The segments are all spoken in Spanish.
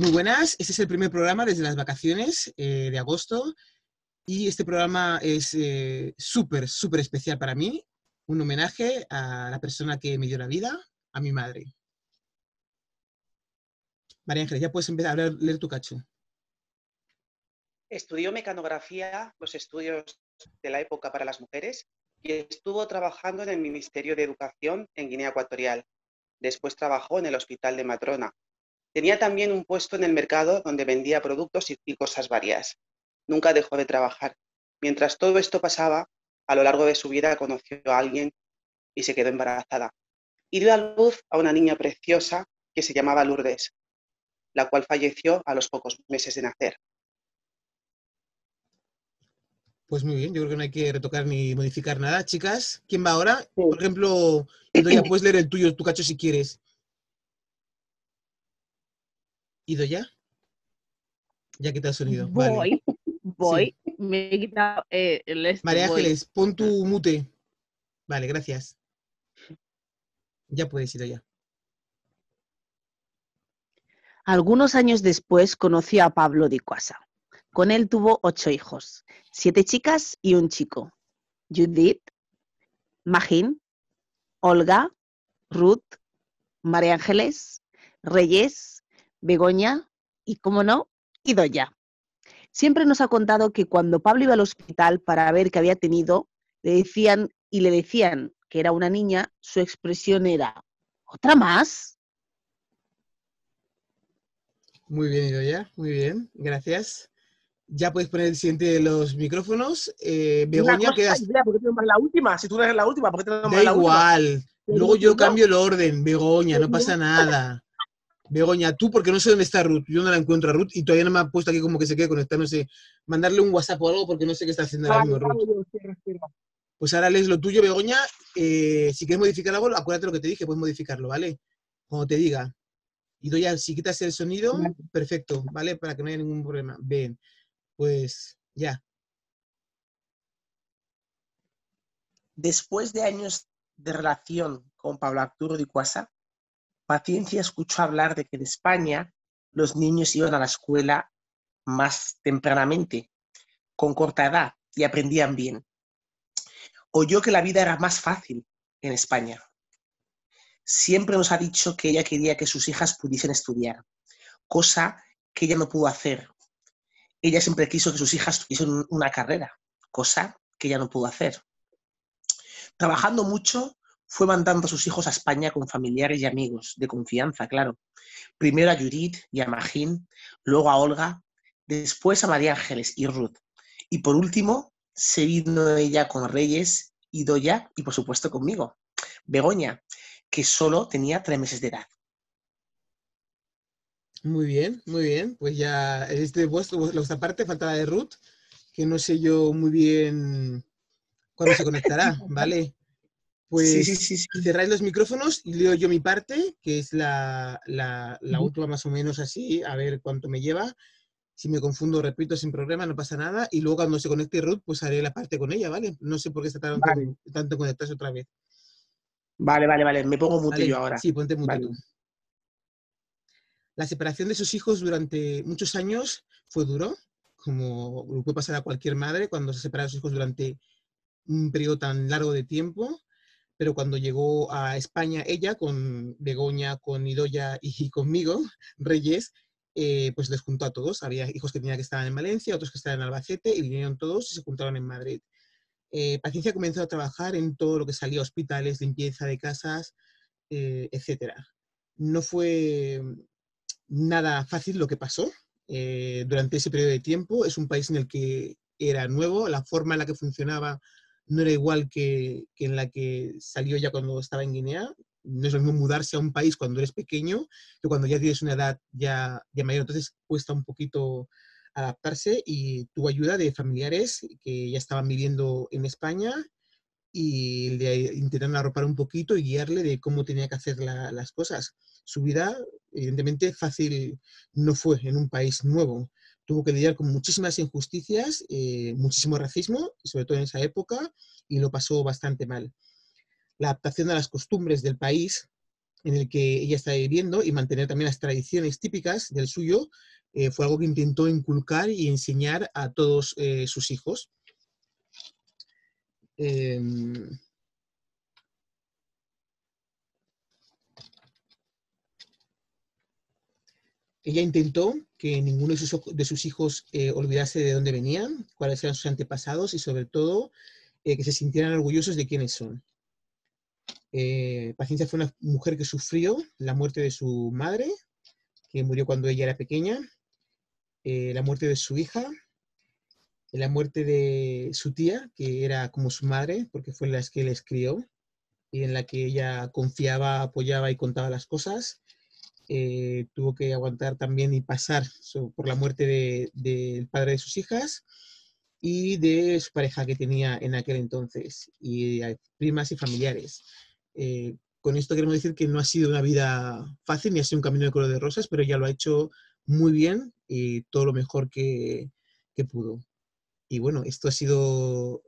Muy buenas, este es el primer programa desde las vacaciones eh, de agosto y este programa es eh, súper, súper especial para mí, un homenaje a la persona que me dio la vida, a mi madre. María Ángeles, ya puedes empezar a leer tu cacho. Estudió mecanografía, los estudios de la época para las mujeres, y estuvo trabajando en el Ministerio de Educación en Guinea Ecuatorial. Después trabajó en el Hospital de Matrona, Tenía también un puesto en el mercado donde vendía productos y, cosas varias. Nunca dejó de trabajar. Mientras todo esto pasaba, a lo largo de su vida conoció a alguien y se quedó embarazada. Y dio a luz a una niña preciosa que se llamaba Lourdes, la cual falleció a los pocos meses de nacer. Pues muy bien, yo creo que no hay que retocar ni modificar nada. Chicas, ¿quién va ahora? Por ejemplo, ya puedes leer el tuyo, tu cacho si quieres. ¿Ido ya? Ya quita el sonido. Voy, voy. Me he quitado eh, el este, María Ángeles, pon tu mute. Vale, gracias. Ya puedes ir ya. Algunos años después conoció a Pablo de Cuasa. Con él tuvo ocho hijos, siete chicas y un chico. Judith, Magín, Olga, Ruth, María Ángeles, Reyes, Begoña y, como no, Idoya. Siempre nos ha contado que cuando Pablo iba al hospital para ver qué había tenido, le decían y le decían que era una niña, su expresión era, ¿otra más? Muy bien, Idoya, muy bien, gracias. Ya puedes poner el siguiente de los micrófonos. Eh, Begoña, quedas... ¿Por qué te la última? Si tú no eres la última, ¿por qué te da la igual. Luego yo cambio el orden, Begoña, no pasa nada. Begoña, tú, porque no sé dónde está Ruth. Yo no la encuentro a Ruth y todavía no me ha puesto aquí como que se quede conectada. No sé, mandarle un WhatsApp o algo porque no sé qué está haciendo ahora mismo Ruth. Pues ahora lees lo tuyo, Begoña. Eh, si quieres modificar algo, acuérdate lo que te dije, puedes modificarlo, ¿vale? Cuando te diga. Y doy si quitas el sonido, perfecto, ¿vale? Para que no haya ningún problema. Bien, pues ya. Después de años de relación con Pablo Arturo de Cuasa, Paciencia escuchó hablar de que en España los niños iban a la escuela más tempranamente, con corta edad, y aprendían bien. Oyó que la vida era más fácil en España. Siempre nos ha dicho que ella quería que sus hijas pudiesen estudiar, cosa que ella no pudo hacer. Ella siempre quiso que sus hijas tuviesen una carrera, cosa que ella no pudo hacer. Trabajando mucho, fue mandando a sus hijos a España con familiares y amigos, de confianza, claro. Primero a Judith y a Magín, luego a Olga, después a María Ángeles y Ruth. Y por último, se vino ella con Reyes y Doya y por supuesto conmigo, Begoña, que solo tenía tres meses de edad. Muy bien, muy bien. Pues ya este vuestro, vuestra parte, falta la de Ruth, que no sé yo muy bien cuándo se conectará, ¿vale? Pues sí, cerráis los micrófonos y leo yo mi parte, que es la, última más o menos así, a ver cuánto me lleva. Si me confundo, repito sin problema, no pasa nada. Y luego cuando se conecte Ruth, pues haré la parte con ella, ¿vale? No sé por qué está tanto, tanto conectarse otra vez. Vale, vale, vale. Me pongo mute yo ahora. Sí, ponte mute tú. La separación de sus hijos durante muchos años fue duro, como puede pasar a cualquier madre cuando se separa de sus hijos durante un periodo tan largo de tiempo pero cuando llegó a España ella, con Begoña, con Idoya y conmigo, Reyes, eh, pues les juntó a todos. Había hijos que tenían que estar en Valencia, otros que estaban en Albacete, y vinieron todos y se juntaron en Madrid. Eh, Paciencia comenzó a trabajar en todo lo que salía, hospitales, limpieza de casas, eh, etc. No fue nada fácil lo que pasó durante ese periodo de tiempo. Es un país en el que era nuevo, la forma en la que funcionaba no era igual que, en la que salió ya cuando estaba en Guinea. No es lo mismo mudarse a un país cuando eres pequeño que cuando ya tienes una edad ya, ya mayor. Entonces cuesta un poquito adaptarse y tuvo ayuda de familiares que ya estaban viviendo en España y le intentaron arropar un poquito y guiarle de cómo tenía que hacer las cosas. Su vida, evidentemente, fácil no fue en un país nuevo tuvo que lidiar con muchísimas injusticias, eh, muchísimo racismo, sobre todo en esa época, y lo pasó bastante mal. La adaptación a las costumbres del país en el que ella estaba viviendo y mantener también las tradiciones típicas del suyo, eh, fue algo que intentó inculcar y enseñar a todos eh, sus hijos. Em, ella intentó que ninguno de sus, de sus hijos eh, olvidase de dónde venían, cuáles eran sus antepasados y sobre todo que se sintieran orgullosos de quiénes son. Paciencia fue una mujer que sufrió la muerte de su madre, que murió cuando ella era pequeña, eh, la muerte de su hija, la muerte de su tía, que era como su madre, porque fue la que les crió y en la que ella confiaba, apoyaba y contaba las cosas. Eh, tuvo que aguantar también y pasar por la muerte del padre de sus hijas y de su pareja que tenía en aquel entonces, y primas y familiares. Eh, con esto queremos decir que no ha sido una vida fácil ni ha sido un camino de color de rosas, pero ella lo ha hecho muy bien y todo lo mejor que, pudo. Y bueno, esto ha sido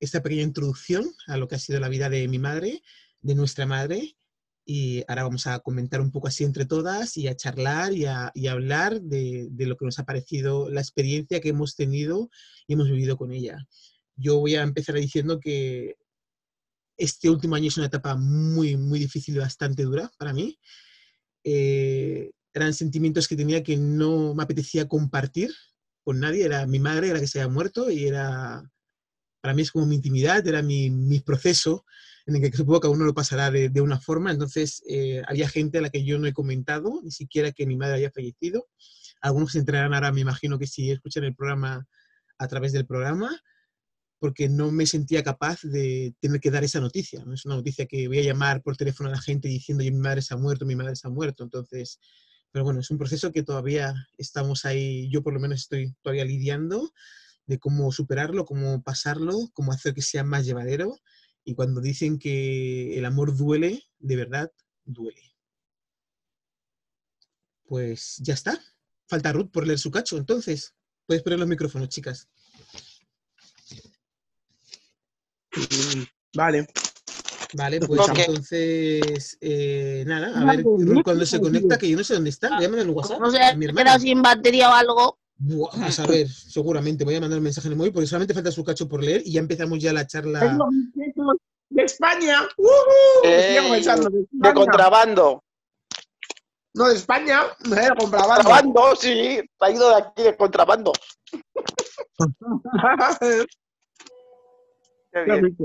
esta pequeña introducción a lo que ha sido la vida de mi madre, de nuestra madre, y ahora vamos a comentar un poco así entre todas y a charlar y a, hablar de, lo que nos ha parecido la experiencia que hemos tenido y hemos vivido con ella. Yo voy a empezar diciendo que este último año es una etapa muy, muy difícil y bastante dura para mí. Eh, eran sentimientos que tenía que no me apetecía compartir con nadie. Era mi madre, era que se había muerto y era, para mí es como mi intimidad, era mi, mi proceso en el que supongo que cada uno lo pasará de, una forma. Entonces, eh, había gente a la que yo no he comentado, ni siquiera que mi madre haya fallecido. Algunos se enterarán ahora, me imagino que si escuchan el programa a través del programa, porque no me sentía capaz de tener que dar esa noticia. No es una noticia que voy a llamar por teléfono a la gente diciendo, mi madre se ha muerto, mi madre se ha muerto. Entonces, pero bueno, es un proceso que todavía estamos ahí, yo por lo menos estoy todavía lidiando de cómo superarlo, cómo pasarlo, cómo hacer que sea más llevadero. Y cuando dicen que el amor duele, de verdad duele. Pues ya está. Falta Ruth por leer su cacho. Entonces, puedes poner los micrófonos, chicas. Vale. Vale, pues entonces, eh, nada, a ver cuando se conecta, que yo no sé dónde está, voy a mandar un WhatsApp. No sé, me he quedado sin batería o algo. vamos a ver, seguramente voy a mandar un mensaje en el móvil porque solamente falta su cacho por leer y ya empezamos ya la charla. De España, uh de, contrabando. No, de España, de contrabando. Contrabando, sí, traído de aquí de contrabando. Qué bien.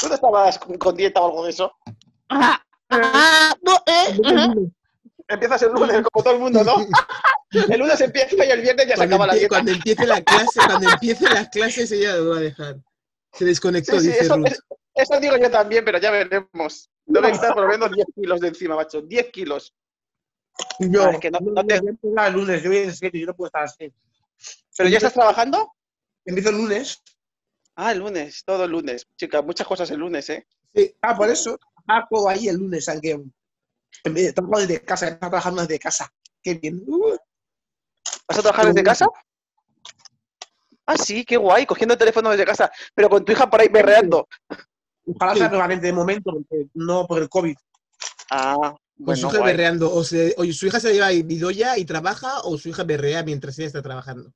¿Tú no estabas con dieta o algo de eso? Ah, ah, no, eh, Empiezas el lunes, como todo el mundo, ¿no? El lunes empieza y el viernes ya se acaba la dieta. Cuando empiece la clase, cuando empiece las clases, ella lo va a dejar. Se desconectó, sí, dice eso, Ruth. Eso digo yo también, pero ya veremos. Debe estar por lo menos 10 kilos de encima, macho. 10 kilos. Yo, es que no, no te... el lunes, yo voy a yo no puedo estar así. ¿Pero ya estás trabajando? Empiezo el lunes. Ah, el lunes, todo el lunes. Chica, muchas cosas el lunes, ¿eh? Sí, ah, por eso. Ah, ahí el lunes, aunque en vez de trabajar desde casa, está trabajando desde casa. Qué bien. Uh. ¿Vas a trabajar desde casa? Ah, sí, qué guay, cogiendo el teléfono desde casa, pero con tu hija por ahí berreando. Ojalá sea permanente de momento, no por el COVID. Ah, Con bueno, su hija guay. berreando. O, se, o su hija se lleva Idoya y trabaja, o su hija berrea mientras ella está trabajando.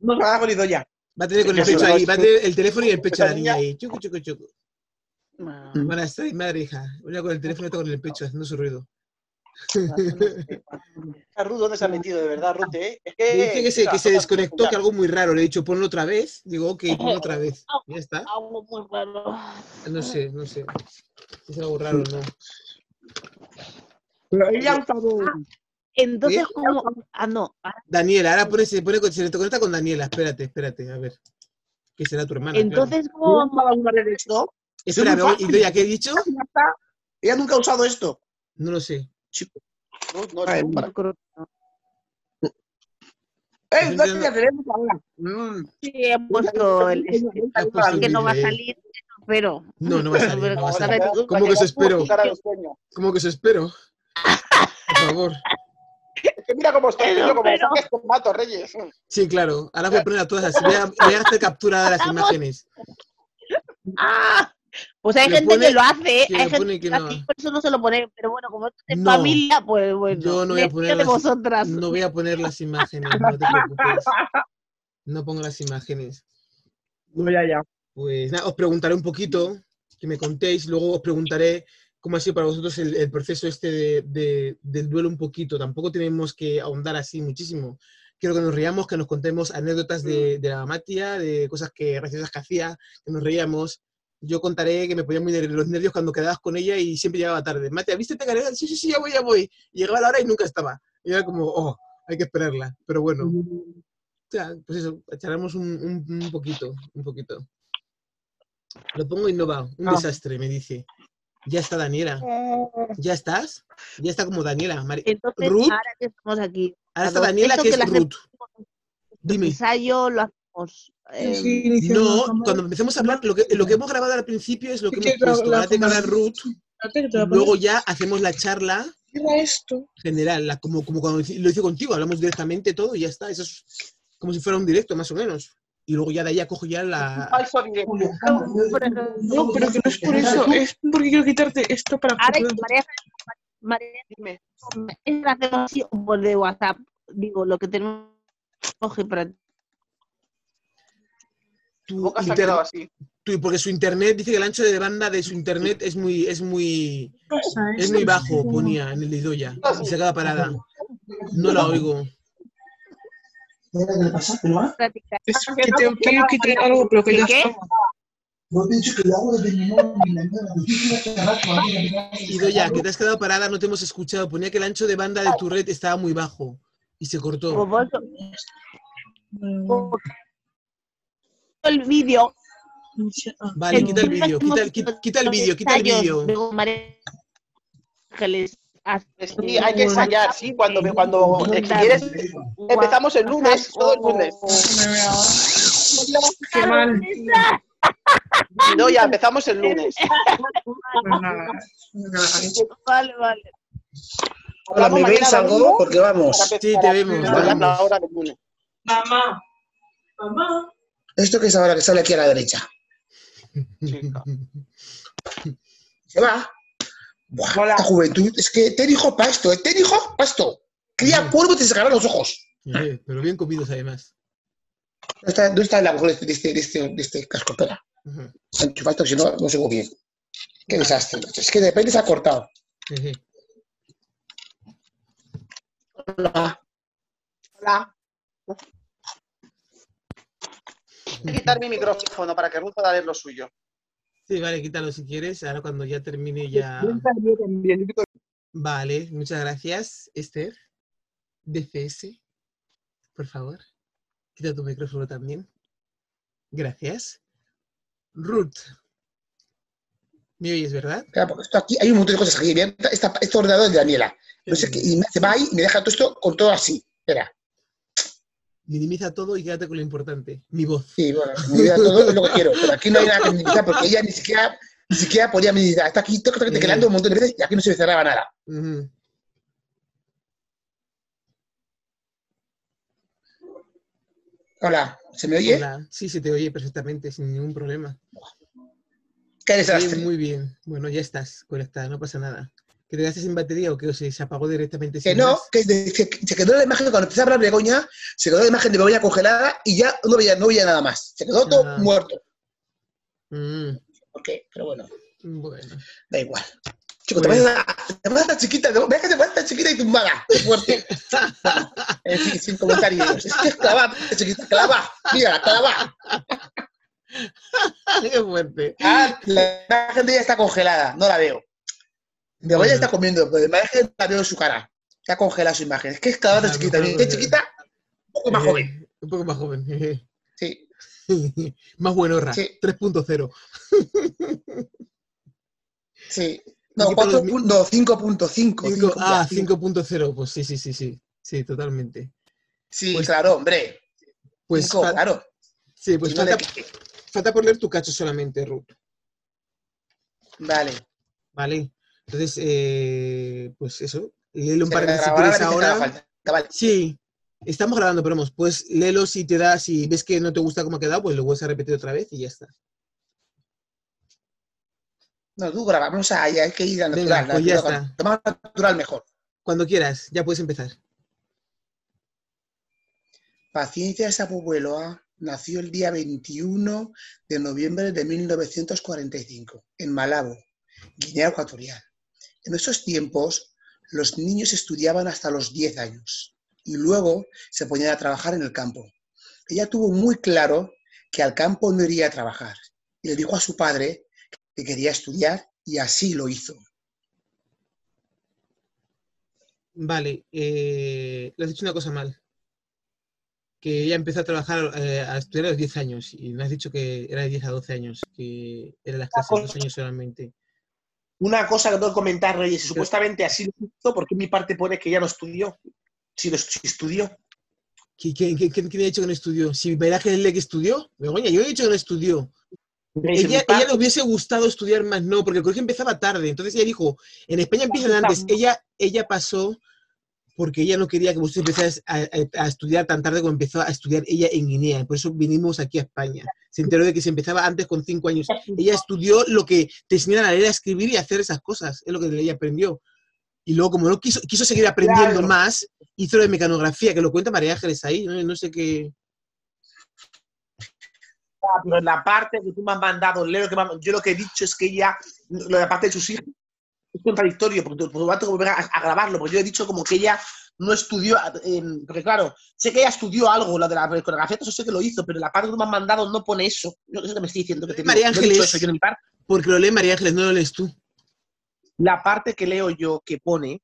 No trabajo ni doy ya. Va a tener con el pecho ahí, va a tener el teléfono y el pecho de la niña- ahí. Chucu, chucu, chucu. Ah, Van a estar madre hija. Una con el teléfono y otra con el pecho haciendo su ruido. Ah, Ruth, ¿dónde se ha metido de verdad, Ruth? eh? Es que, dice que se, que desconectó, que algo muy raro. Le he dicho, ponlo otra vez. Digo, ok, ponlo otra vez. Ya está. Algo muy raro. No sé, no sé. Si es algo raro o no. Pero ella ha usado. Entonces, ¿Qué? ¿cómo? Ah, no. ah, Daniela, ahora pone, se, pone, se le conecta con Daniela. Espérate, espérate, a ver. Que será tu hermana. claro. Entonces, ¿Ella ha ¿cómo? Voy- fácil. Idoia, ¿qué he dicho? Ya. Ella nunca ha usado esto. No lo sé. Chico. Ruth, no, Ay, no, para- Yo no. ¡Eh! Yo No ya tenemos ahora. Mm. Sí, he puesto el Ha puesto que no va a salir, pero. No, no va a salir, no ¿Cómo que eso espero? ¿Cómo que eso espero? Por favor. Es que mira cómo estoy, Pero, yo como pero- con Mato Reyes. Sí, claro. Ahora voy a poner a todas así. Voy a, voy a hacer captura de las imágenes. ¡Ah! Pues hay Le gente pone que lo hace, que hay gente que no. así, por eso no se lo pone, pero bueno, como esto es No, familia, pues bueno, Yo no voy a poner las, vosotras. no voy a poner las imágenes, no te preocupes. No pongo las imágenes. No, ya, ya. Pues nada, os preguntaré un poquito, que me contéis, luego os preguntaré cómo ha sido para vosotros el, el proceso este de- de- del duelo un poquito. Tampoco tenemos que ahondar así muchísimo. Quiero que nos riamos, que nos contemos anécdotas de, de la mamá tía, de cosas que, graciosas que hacía, que nos reíamos. Yo contaré que me ponía muy de los nervios cuando quedabas con ella y siempre llegaba tarde. Matea, ¿viste te? Sí, sí, sí, ya voy, ya voy. Y llegaba la hora y nunca estaba. Y era como, oh, hay que esperarla. Pero bueno, o sea, pues eso, echaremos un, un- un poquito, un poquito. Lo pongo y no va. Un Ah. desastre, me dice. Ya está Daniela. ¿Ya estás? Ya está como Daniela. Mari- Entonces, Ruth. ahora que estamos aquí, Ahora está Daniela, que que es hacemos Ruth. Dime. ensayo lo eh, Sí, la No, cuando empecemos a hablar, lo que, lo que hemos grabado al principio es lo que Sí, hemos que la- puesto. la Ahora que hablar cámara- Ruth. Que luego ya hacemos la charla esto. general, la- como, como cuando lo hice contigo. Hablamos directamente todo y ya está. Eso es como si fuera un directo, más o menos. Y luego ya de ahí cojo ya la... Falso directo. No, pero que no es por eso. Es porque quiero quitarte esto para ahora poder- María, María, Dime. es por de WhatsApp. Digo, lo que tenemos coge para tu Tu boca se ha inter- quedado así. tu- porque su internet, dice que el ancho de banda de su internet es muy, es muy, ¿Qué pasa? es muy bajo, ponía en el de Idoya. Y se queda parada. No la oigo. practicar. Es que quitar algo, pero que ya ¿Qué? está. Idoya, que te has quedado parada, no te hemos escuchado. Ponía que el ancho de banda de tu red estaba muy bajo. Y se cortó. El vídeo. ah, Vale, quita el vídeo, quita el, quita, quita el vídeo, quita el vídeo. hace Sí, hay que ensayar, sí, cuando, cuando si quieres, empezamos el lunes, todo el lunes. veo ahora. Qué mal. No, ya empezamos el lunes. Pues. Vale, vale. Hola, Hablamos ¿me veis algo? Porque vamos. Sí, te vemos. Mamá. Mamá. Esto que es ahora que sale aquí a la derecha. Chica. Se va. Buah, Hola. esta juventud. Es que te dijo pasto, ¿eh? Te dijo pasto. Cría polvo y te sacarán los ojos. Pero bien comidos además. ¿Dónde está, dónde está el agujero de este, de este, de este, de este casco? Espera. Esto, si no, no sigo bien. Qué desastre. Es que de repente se ha cortado. Jeje. Hola. Hola. Voy a quitar mi micrófono para que Ruth pueda leer lo suyo. Sí, vale, quítalo si quieres. Ahora cuando ya termine ya... Vale, muchas gracias, Esther. DCS, por favor. Quita tu micrófono también. Gracias. Ruth. ¿Me oyes, verdad? Porque esto aquí hay un montón de cosas aquí. Esta, este ordenador es de Daniela. No sé qué, y me- se va ahí y me deja todo esto con todo así. Espera. Minimiza todo y quédate con lo importante. Mi voz. Sí, bueno, mi vida todo es lo que quiero. Pero aquí no hay nada que minimizar porque ella ni siquiera, ni siquiera podía minimizar. Está aquí toc, toc, tecleando un montón de veces y aquí no se me cerraba nada. Hola, ¿se me oye? Hola. Sí, se te oye perfectamente, sin ningún problema. Qué Sí, desastre. muy bien. Bueno, ya estás conectada, no pasa nada. ¿Que te quedaste sin batería o que o se, se apagó directamente Que sin no, más? que se, quedó la imagen, cuando empecé a hablar de Begoña, se quedó la imagen de Begoña congelada y ya no veía, no veía nada más. Se quedó todo muerto. Mm, ¿Por qué? Pero bueno, bueno. da igual. Chico, te vas a, te vas a tan chiquita, te- que vas tan chiquita y tumbada. Qué fuerte. En fin, sin comentarios. Es que es clava, chiquita, clava. Mira, clava. Qué fuerte. Ah, la imagen de ella está congelada, no la veo. Begoña Bueno. está comiendo, pero la imagen la veo en su cara. Está congelada su imagen. Es que es cada vez Ah, chiquita. eh, chiquita, un poco más Eh, joven. Un poco más joven. jeje. Sí. más buenorra. Sí. 3.0. Sí. ¿Y No, qué tal los 4 mi- punto- no, 5.5. Cinco- ah, 5.5. 5.0. Pues sí, sí, sí, sí. Sí, totalmente. Sí, Pues- claro, hombre. Pues, Cinco, fa- claro. sí, pues falta, le- falta por leer tu cacho solamente, Ruth. Vale. Vale. Entonces, eh, pues eso. Léelo un Se par de veces si quieres ahora. Vale. Sí, estamos grabando, pero vamos, pues léelo si te da, si ves que no te gusta cómo ha quedado, pues lo vuelves a repetir otra vez y ya está. No, tú graba, vamos a, hay que ir a Venga, natural. pues ya natural. está. Más natural mejor. Cuando quieras, ya puedes empezar. Paciencia Sapubueloa nació el día 21 de noviembre de 1945 en Malabo, Guinea Ecuatorial. En esos tiempos, los niños estudiaban hasta los 10 años y luego se ponían a trabajar en el campo. Ella tuvo muy claro que al campo no iría a trabajar y le dijo a su padre que quería estudiar y así lo hizo. Vale, eh, le has dicho una cosa mal. Que ella empezó a trabajar, eh, a estudiar a los 10 años y me has dicho que era de 10 a 12 años, que eran las clases, dos años solamente. Una cosa que tengo que comentar, Reyes, y supuestamente así lo hizo, porque mi parte pone que ya no estudió. Si, lo, si estudió. ¿Qui- ¿Quién, quién, quién- quién ha dicho que no estudió? Si María es que estudió, Begoña, yo he dicho que no estudió. Reyes, Ella, ella le hubiese gustado estudiar más, no, porque el colegio empezaba tarde. Entonces ella dijo, en España empiezan antes. Ella, ella pasó porque ella no quería que vosotros empezáis a, a- a estudiar tan tarde como empezó a estudiar ella en Guinea. Por eso vinimos aquí a España. Se enteró de que se empezaba antes con cinco años. Ella estudió lo que te enseñan a leer, a escribir y a hacer esas cosas. Es lo que ella aprendió. Y luego, como no quiso, quiso seguir aprendiendo Claro. más, hizo lo de mecanografía, que lo cuenta María Ángeles ahí. No, no sé qué. Ah, pero en la parte que tú me has mandado, leo que me yo lo que he dicho es que ella, la parte de sus hijos, es contradictorio, porque por lo tanto tengo que volver a, a grabarlo, porque yo he dicho como que ella no estudió, eh, porque claro, sé que ella estudió algo, la de la coreografía, eso sé que lo hizo, pero la parte que me has mandado no pone eso. Yo eso que me estoy diciendo que te digo. María No he dicho Ángeles. eso yo en mi parte. Porque lo lee María Ángeles, no lo lees tú. La parte que leo yo que pone,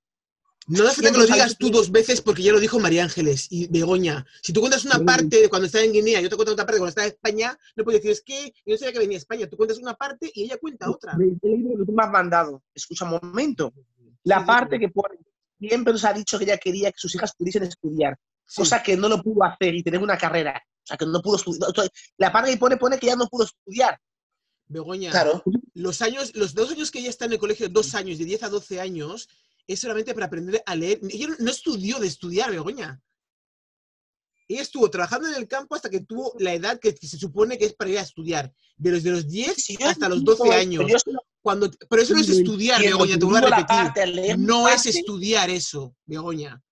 No hace falta que lo digas tú dos veces porque ya lo dijo María Ángeles y Begoña. Si tú cuentas una parte de cuando estaba en Guinea, yo te cuento otra parte de cuando estaba en España, no puedes decir, es que yo no sabía que venía a España. Tú cuentas una parte y ella cuenta otra. leído lo que tú me has mandado. Escucha un momento. La parte que pone, siempre nos ha dicho que ella quería que sus hijas pudiesen estudiar. Sí. cosa que no lo pudo hacer y tener una carrera. O sea, que no pudo estudiar. La parte que pone, pone que ya no pudo estudiar. Begoña, Claro. los años, los dos años que ella está en el colegio, dos años, de 10 a 12 años, es solamente para aprender a leer. Ella no- estudió de estudiar, Begoña. Ella estuvo trabajando en el campo hasta que tuvo la edad que, que se supone que es para ir a estudiar. De los, de los 10 Si yo hasta los entiendo 12 esto, años. solo Cuando, pero eso no es estudiar, Begoña, te pero vuelvo a repetir. No es estudiar eso, Begoña.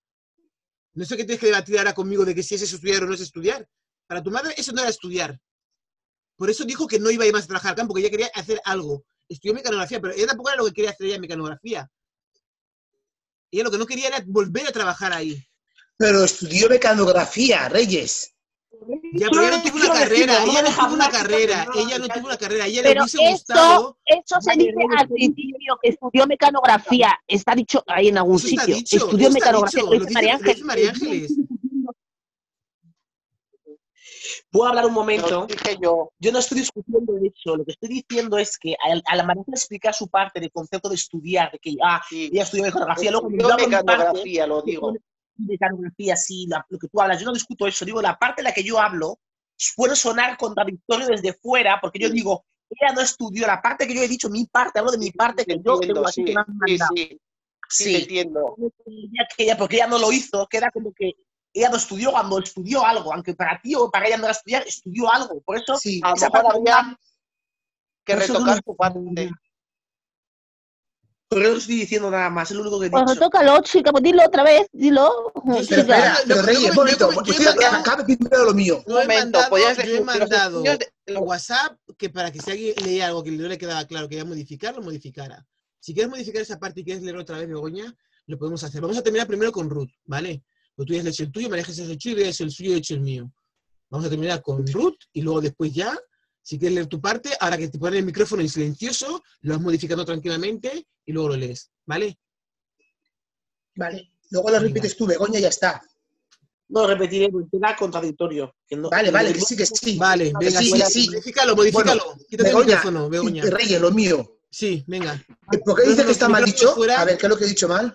No sé qué tienes que debatir ahora conmigo de que si es estudiar o no es estudiar. Para tu madre eso no era estudiar. Por eso dijo que no iba a ir más a trabajar al campo, que ella quería hacer algo. Estudió mecanografía, pero ella tampoco era lo que quería hacer ella mecanografía. Ella lo que no quería era volver a trabajar ahí. Pero estudió mecanografía, Reyes. Ya, pero ella no tuvo una carrera, ella no tuvo una carrera, ella no tuvo una carrera, ella le Pero hubiese gustado. eso, se dice al principio, que estudió mecanografía. Está dicho ahí en algún sitio. estudió mecanografía, lo dice María Ángeles. ¿Puedo hablar un momento? dije yo. Yo no estoy discutiendo eso. Lo que estoy diciendo es que a, a la manera de explicar su parte del concepto de estudiar, de que ah, Sí. ella estudió mecanografía, luego yo parte, mecanografía, lo digo. mecanografía, sí, la- lo que tú hablas, yo no discuto eso, digo, la parte en la que yo hablo puede sonar contradictorio desde fuera, porque yo digo, ella no estudió, la parte que yo he dicho, mi parte, hablo de mi parte, que yo Entiendo, tengo así sí, que me han sí, mandado. sí, entiendo. Porque ella no lo hizo, queda como que ella no estudió cuando estudió algo, aunque para ti o para ella no era estudiar, estudió algo, por eso Sí. A lo esa habría que retocar no- tu parte. Pero no estoy diciendo nada más, es lo único que he Pues dicho. retócalo, chica, pues dilo otra vez, dilo. Yo Pero Chica, espera, pero Reyes, acá- acabe primero lo mío. Yo he momento, mandado, podías yo he mandado en WhatsApp que para que si alguien leía algo que no le quedaba claro que iba a modificar, lo modificara. Si quieres modificar esa parte y quieres leer otra vez, Begoña, lo podemos hacer. Vamos a terminar primero con Ruth, ¿vale? Pues tú ya has hecho el tuyo, Jesús has hecho he hecho el suyo, yo he hecho el mío. Vamos a terminar con Ruth y luego después ya, si quieres leer tu parte, ahora que te pones el micrófono en silencioso, lo vas modificando tranquilamente y luego lo lees, ¿vale? Vale. Luego lo repites tú, Begoña, y ya está. No repetiré, porque era contradictorio. que no- Vale, vale, que sí, que sí. Vale, venga, sí, sí, que sí. modifícalo, modifícalo. Quítate el micrófono, Begoña. Reyes, lo mío. Sí, venga. ¿Por qué dice Micrófono- que está mal dicho? fuera. A ver, ¿qué es lo que he dicho mal?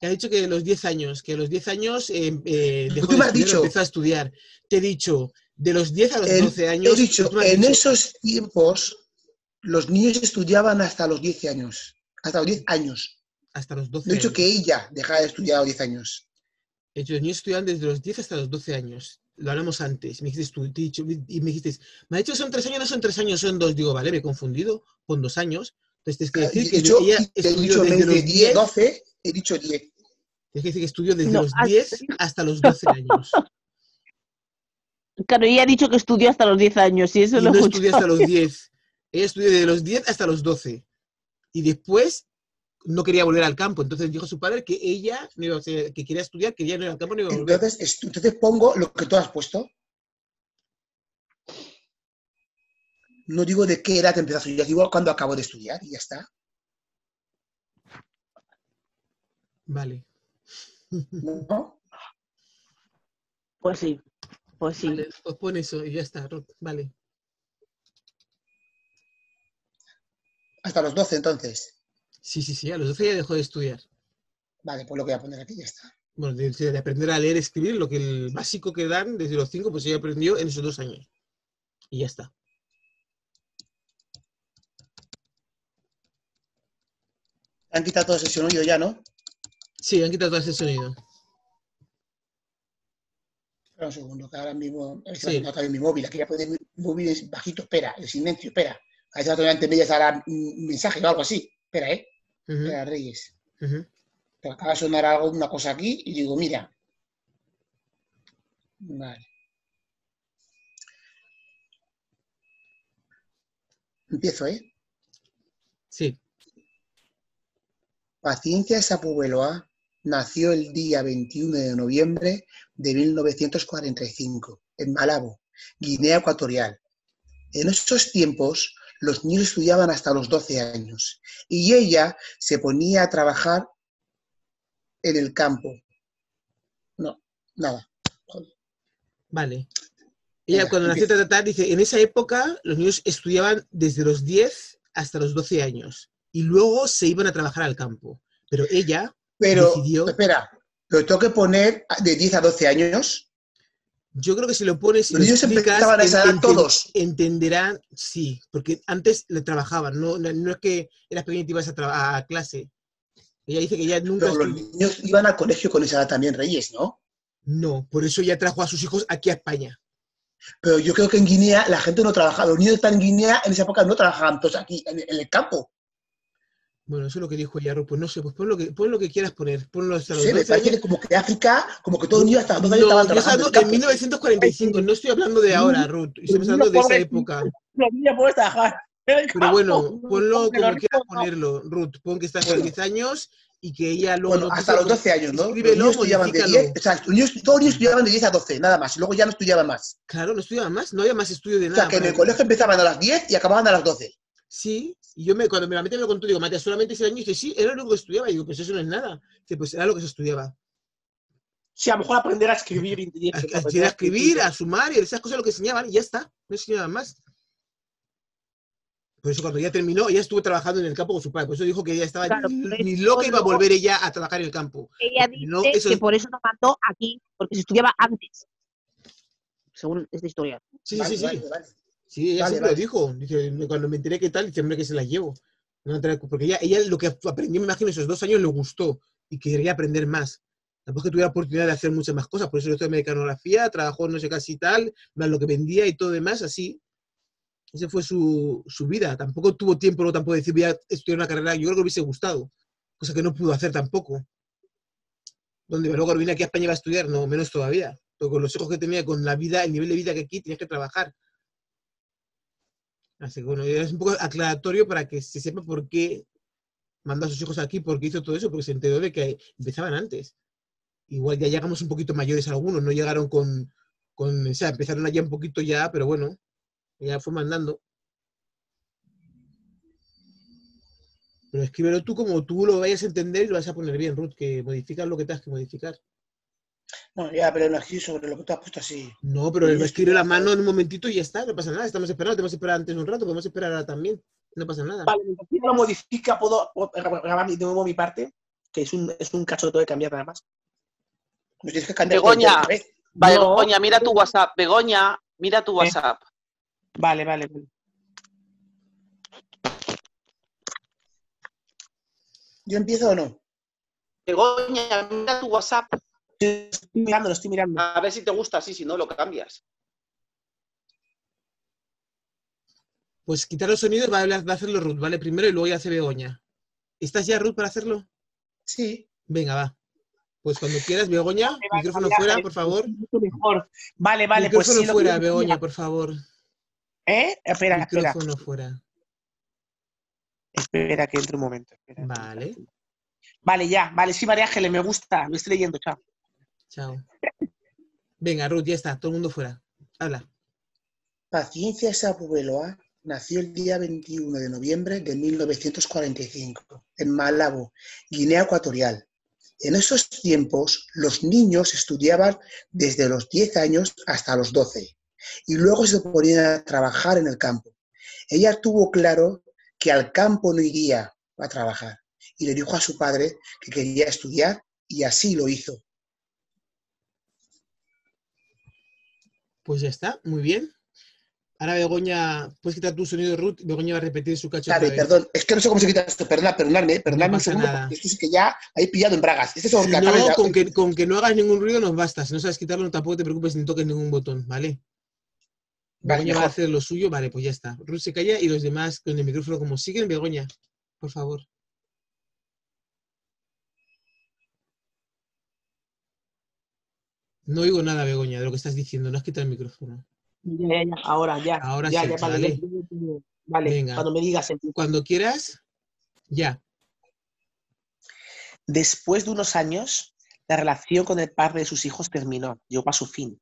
Te ha dicho que los 10 años, que a los 10 años eh, eh, dejó Tú de me has estudiar, dicho. empezó a estudiar. Te he dicho, de los 10 a los En- 12 años. he dicho, en dicho, esos tiempos, los niños estudiaban hasta los 10 años. Hasta los 10 años. Hasta los 12 No he dicho años. que ella dejara de estudiar a los 10 años. He dicho, los niños estudian desde los 10 hasta los 12 años. Lo hablamos antes. Me dijiste tú, te he dicho- y me dijiste, me ha dicho que son 3 años, no son 3 años, son 2. Digo, vale, me he confundido, con 2 años. Entonces tienes que decir que dicho, ella he estudió desde de los 10, 10, 12, he dicho 10. tienes que decir que estudió desde No, los has- 10 hasta los 12 años. Claro, ella ha dicho que estudió hasta los 10 años y eso Y lo no estudió hasta los 10. Ella estudió desde los 10 hasta los 12. Y después no quería volver al campo. Entonces dijo a su padre que ella no iba a ser- que quería estudiar, que ella no iba al campo, no iba a volver. Entonces, entonces pongo lo que tú has puesto. No digo de qué edad empezó a estudiar, digo cuando acabó de estudiar y ya está. Vale. ¿no? Pues sí, pues sí. Vale, pues pon eso y ya está. Ruth. Vale. Hasta los 12 entonces. Sí, sí, sí. A los 12 ya dejó de estudiar. Vale, pues lo que voy a poner aquí ya está. Bueno, de, de aprender a leer, escribir, lo que el básico que dan desde los 5, pues ella aprendió en esos dos años. Y ya está. Han quitado todo ese sonido ya, ¿no? Sí, han quitado todo ese sonido. Espera un segundo, que ahora mismo. Sí. notado en mi móvil. Aquí voy a poner mi móvil es bajito. Espera, el silencio, espera. A ver si va a tener ante medias ahora un mensaje o algo así. Espera, ¿eh? Ujú, Espera, Reyes. ujú. Pero acaba de sonar algo, una cosa aquí y digo, mira. Vale. Empiezo, ¿eh? Sí. Paciencia Sapubeloa nació el día 21 de noviembre de 1945 en Malabo, Guinea Ecuatorial. En esos tiempos los niños estudiaban hasta los 12 años y ella se ponía a trabajar en el campo. No, nada. Vale. Ella Venga, cuando nació. Tatatá dice, en esa época los niños estudiaban desde los 10 hasta los 12 años y luego se iban a trabajar al campo. Pero ella, Pero, Decidió- espera, pero tengo que poner de 10 a 12 años. yo creo que si lo pones y Los lo niños empezaban a esa edad todos. entenderán, sí, porque antes le trabajaban, no, no, no es que eras pequeña y te ibas a, a clase. Ella dice que ella nunca Pero los niños iban al colegio con esa edad también, Reyes, ¿no? No, por eso ella trajo a sus hijos aquí a España. Pero yo creo que en Guinea la gente no trabajaba. Los niños están en Guinea en esa época no trabajaban todos aquí, en, en el campo. Bueno, eso es lo que dijo ella, Ru, pues no sé, pues pon lo que, pon lo que quieras poner, ponlo hasta los Sí, me 12 parece años. que como que África, como que todos los niños hasta los 12 años No, estaban yo estoy trabajando en el hablando de campo. 1945, no estoy hablando de ahora, Ruth, estamos hablando de esa época. Los niños pueden trabajar. en el Pero bueno, ponlo como los quieras ponerlo, Ruth, pon que estás Bueno. 10 años y que ella luego... Bueno, no hasta los 12 años, ¿no? Los Escríbelo, niños estudiaban de modifícalo. 10, o sea, los niños- todos los niños estudiaban de 10 a 12, nada más. Y luego ya no estudiaban más. Claro, no estudiaba más, no había más estudio de O nada. sea, que en el colegio empezaban a las 10 y acababan a las 12. Sí, y yo me, cuando me la metí me lo contó, digo, Matías, solamente ese año, y dice, sí, era lo que estudiaba. Y digo, pues eso no es nada. Dice, pues era lo que se estudiaba. Sí, a lo mejor aprender a escribir. A, escribir, a sumar y esas cosas lo que enseñaban y ya está. No enseñaban más. Por eso cuando ya terminó, ella estuvo trabajando en el campo con su padre. Por eso dijo que ella estaba Claro, ni, loca iba a volver ella a trabajar en el campo. Ella dice no, eso que es- por eso nos mandó aquí, porque se estudiaba antes. Según esta historia. Sí, Vale, sí, sí. vale, vale. Sí, ella Vale, siempre vale. lo dijo. Dice, cuando me enteré que tal, dice, hombre, que se la llevo. No Porque ella, ella lo que aprendió, me imagino, esos dos años le gustó y quería aprender más. Tampoco que tuviera oportunidad de hacer muchas más cosas. Por eso yo estudió mecanografía, trabajó no sé casi tal, más lo que vendía y todo demás, así. Esa fue su, su vida. Tampoco tuvo tiempo, no tampoco de decir, voy a estudiar una carrera. Yo creo que le hubiese gustado. Cosa que no pudo hacer tampoco. Donde luego vine aquí a España iba a estudiar, no, menos todavía. Pero con los hijos que tenía, con la vida, el nivel de vida que aquí, tenías que trabajar. Así que bueno, es un poco aclaratorio para que se sepa por qué mandó a sus hijos aquí, por qué hizo todo eso, porque se enteró de que empezaban antes. Igual ya llegamos un poquito mayores algunos, no llegaron con, con o sea, empezaron allá un poquito ya, pero bueno, ya fue mandando. Pero escríbelo tú como tú lo vayas a entender y lo vas a poner bien, Ruth, que modificas lo que tengas que modificar. Bueno, ya, pero no aquí sobre lo que tú has puesto así. No, pero a escribir la mano en un momentito y ya está, no pasa nada. Estamos esperando, tenemos que esperar antes un rato, podemos esperar ahora también. No pasa nada. Vale, yo lo modifica, puedo grabar de nuevo mi parte, que es un, es un cacho que tengo que cambiar nada más. Nos tienes que cambiar Begoña. Vale, No. Begoña, mira tu WhatsApp. Begoña, mira tu WhatsApp. Vale, vale, vale. ¿Yo empiezo o no? Begoña, mira tu WhatsApp. Estoy mirando, lo estoy mirando. A ver si te gusta así, si no lo cambias. Pues quitar los sonidos va a, hablar- va a hacerlo Ruth, ¿vale? Primero y luego ya hace Begoña. ¿Estás ya, Ruth, para hacerlo? Sí. Venga, va. Pues cuando quieras, Begoña, Me micrófono cambiar, fuera, eh, por favor. mucho mejor. Vale, vale, pues micrófono sí. lo fuera, Begoña, por favor. ¿Eh? Espera, espera. Micrófono fuera. Espera que entre un momento. espera. Vale, Vale, ya. Vale, sí, María Ángeles, me gusta. Lo estoy leyendo, chao. Chao. Venga, Ruth, ya está, todo el mundo fuera. Habla. Paciencia Sapubeloa nació el día 21 de noviembre de 1945 en Malabo, Guinea Ecuatorial. En esos tiempos, los niños estudiaban desde los 10 años hasta los 12 y luego se ponían a trabajar en el campo. Ella tuvo claro que al campo no iría a trabajar y le dijo a su padre que quería estudiar y así lo hizo. Pues ya está, muy bien. Ahora Begoña, puedes quitar tu sonido, Ruth, y Begoña va a repetir su cacho vez. perdón, es que no sé cómo se quita esto, perdona, perdonadme, perdonadme un pasa segundo, nada. esto sí que ya hay pillado en bragas. Este es Si no, con que, con que no hagas ningún ruido nos basta. Si no sabes quitarlo, tampoco te preocupes ni toques ningún botón, ¿vale? Vale, Begoña va a hacer lo suyo, vale, pues ya está. Ruth se calla y los demás con el micrófono como siguen. Begoña, por favor. No oigo nada, Begoña, de lo que estás diciendo. No has quitado el micrófono. Ya, ya, ya. Ahora, ya. Ahora ya, sí, ya, vale. vale. Venga. cuando me digas. Cuando quieras, ya. Después de unos años, la relación con el padre de sus hijos terminó, llegó a su fin.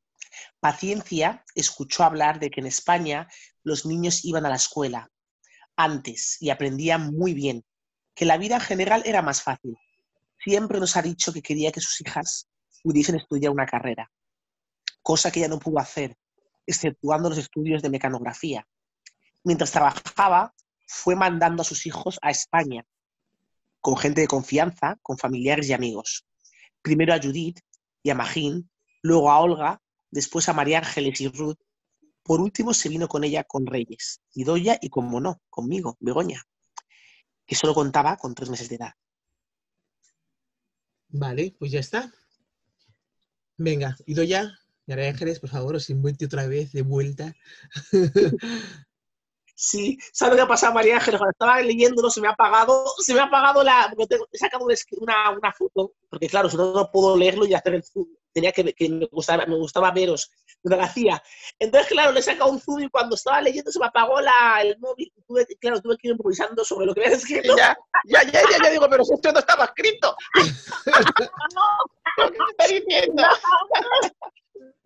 Paciencia escuchó hablar de que en España los niños iban a la escuela antes y aprendían muy bien, que la vida en general era más fácil. Siempre nos ha dicho que quería que sus hijas pudiesen estudiar una carrera, cosa que ella no pudo hacer, exceptuando los estudios de mecanografía. Mientras trabajaba, fue mandando a sus hijos a España con gente de confianza, con familiares y amigos. Primero a Judith y a Magín, luego a Olga, después a María Ángeles y Ruth. Por último se vino con ella con Reyes, y Doya y, como no, conmigo, Begoña, que solo contaba con tres meses de edad. Vale, pues ya está. Venga, ido ya. María Ángeles, por favor, os invito otra vez de vuelta. Sí, ¿sabes qué ha pasado, María Ángeles? Cuando estaba leyéndolo se me ha apagado, se me ha apagado la... he sacado una, una, una foto, porque claro, si no, no puedo leerlo y hacer el zoom. Tenía que, que me, gustaba, me gustaba veros, lo hacía. Entonces, claro, le he sacado un zoom y cuando estaba leyendo se me apagó la, el móvil. Tuve, claro, tuve que ir improvisando sobre lo que había escrito. Ya, ya, ya, ya, ya digo, pero si esto no estaba escrito. ¿Pero ¿Qué me está diciendo?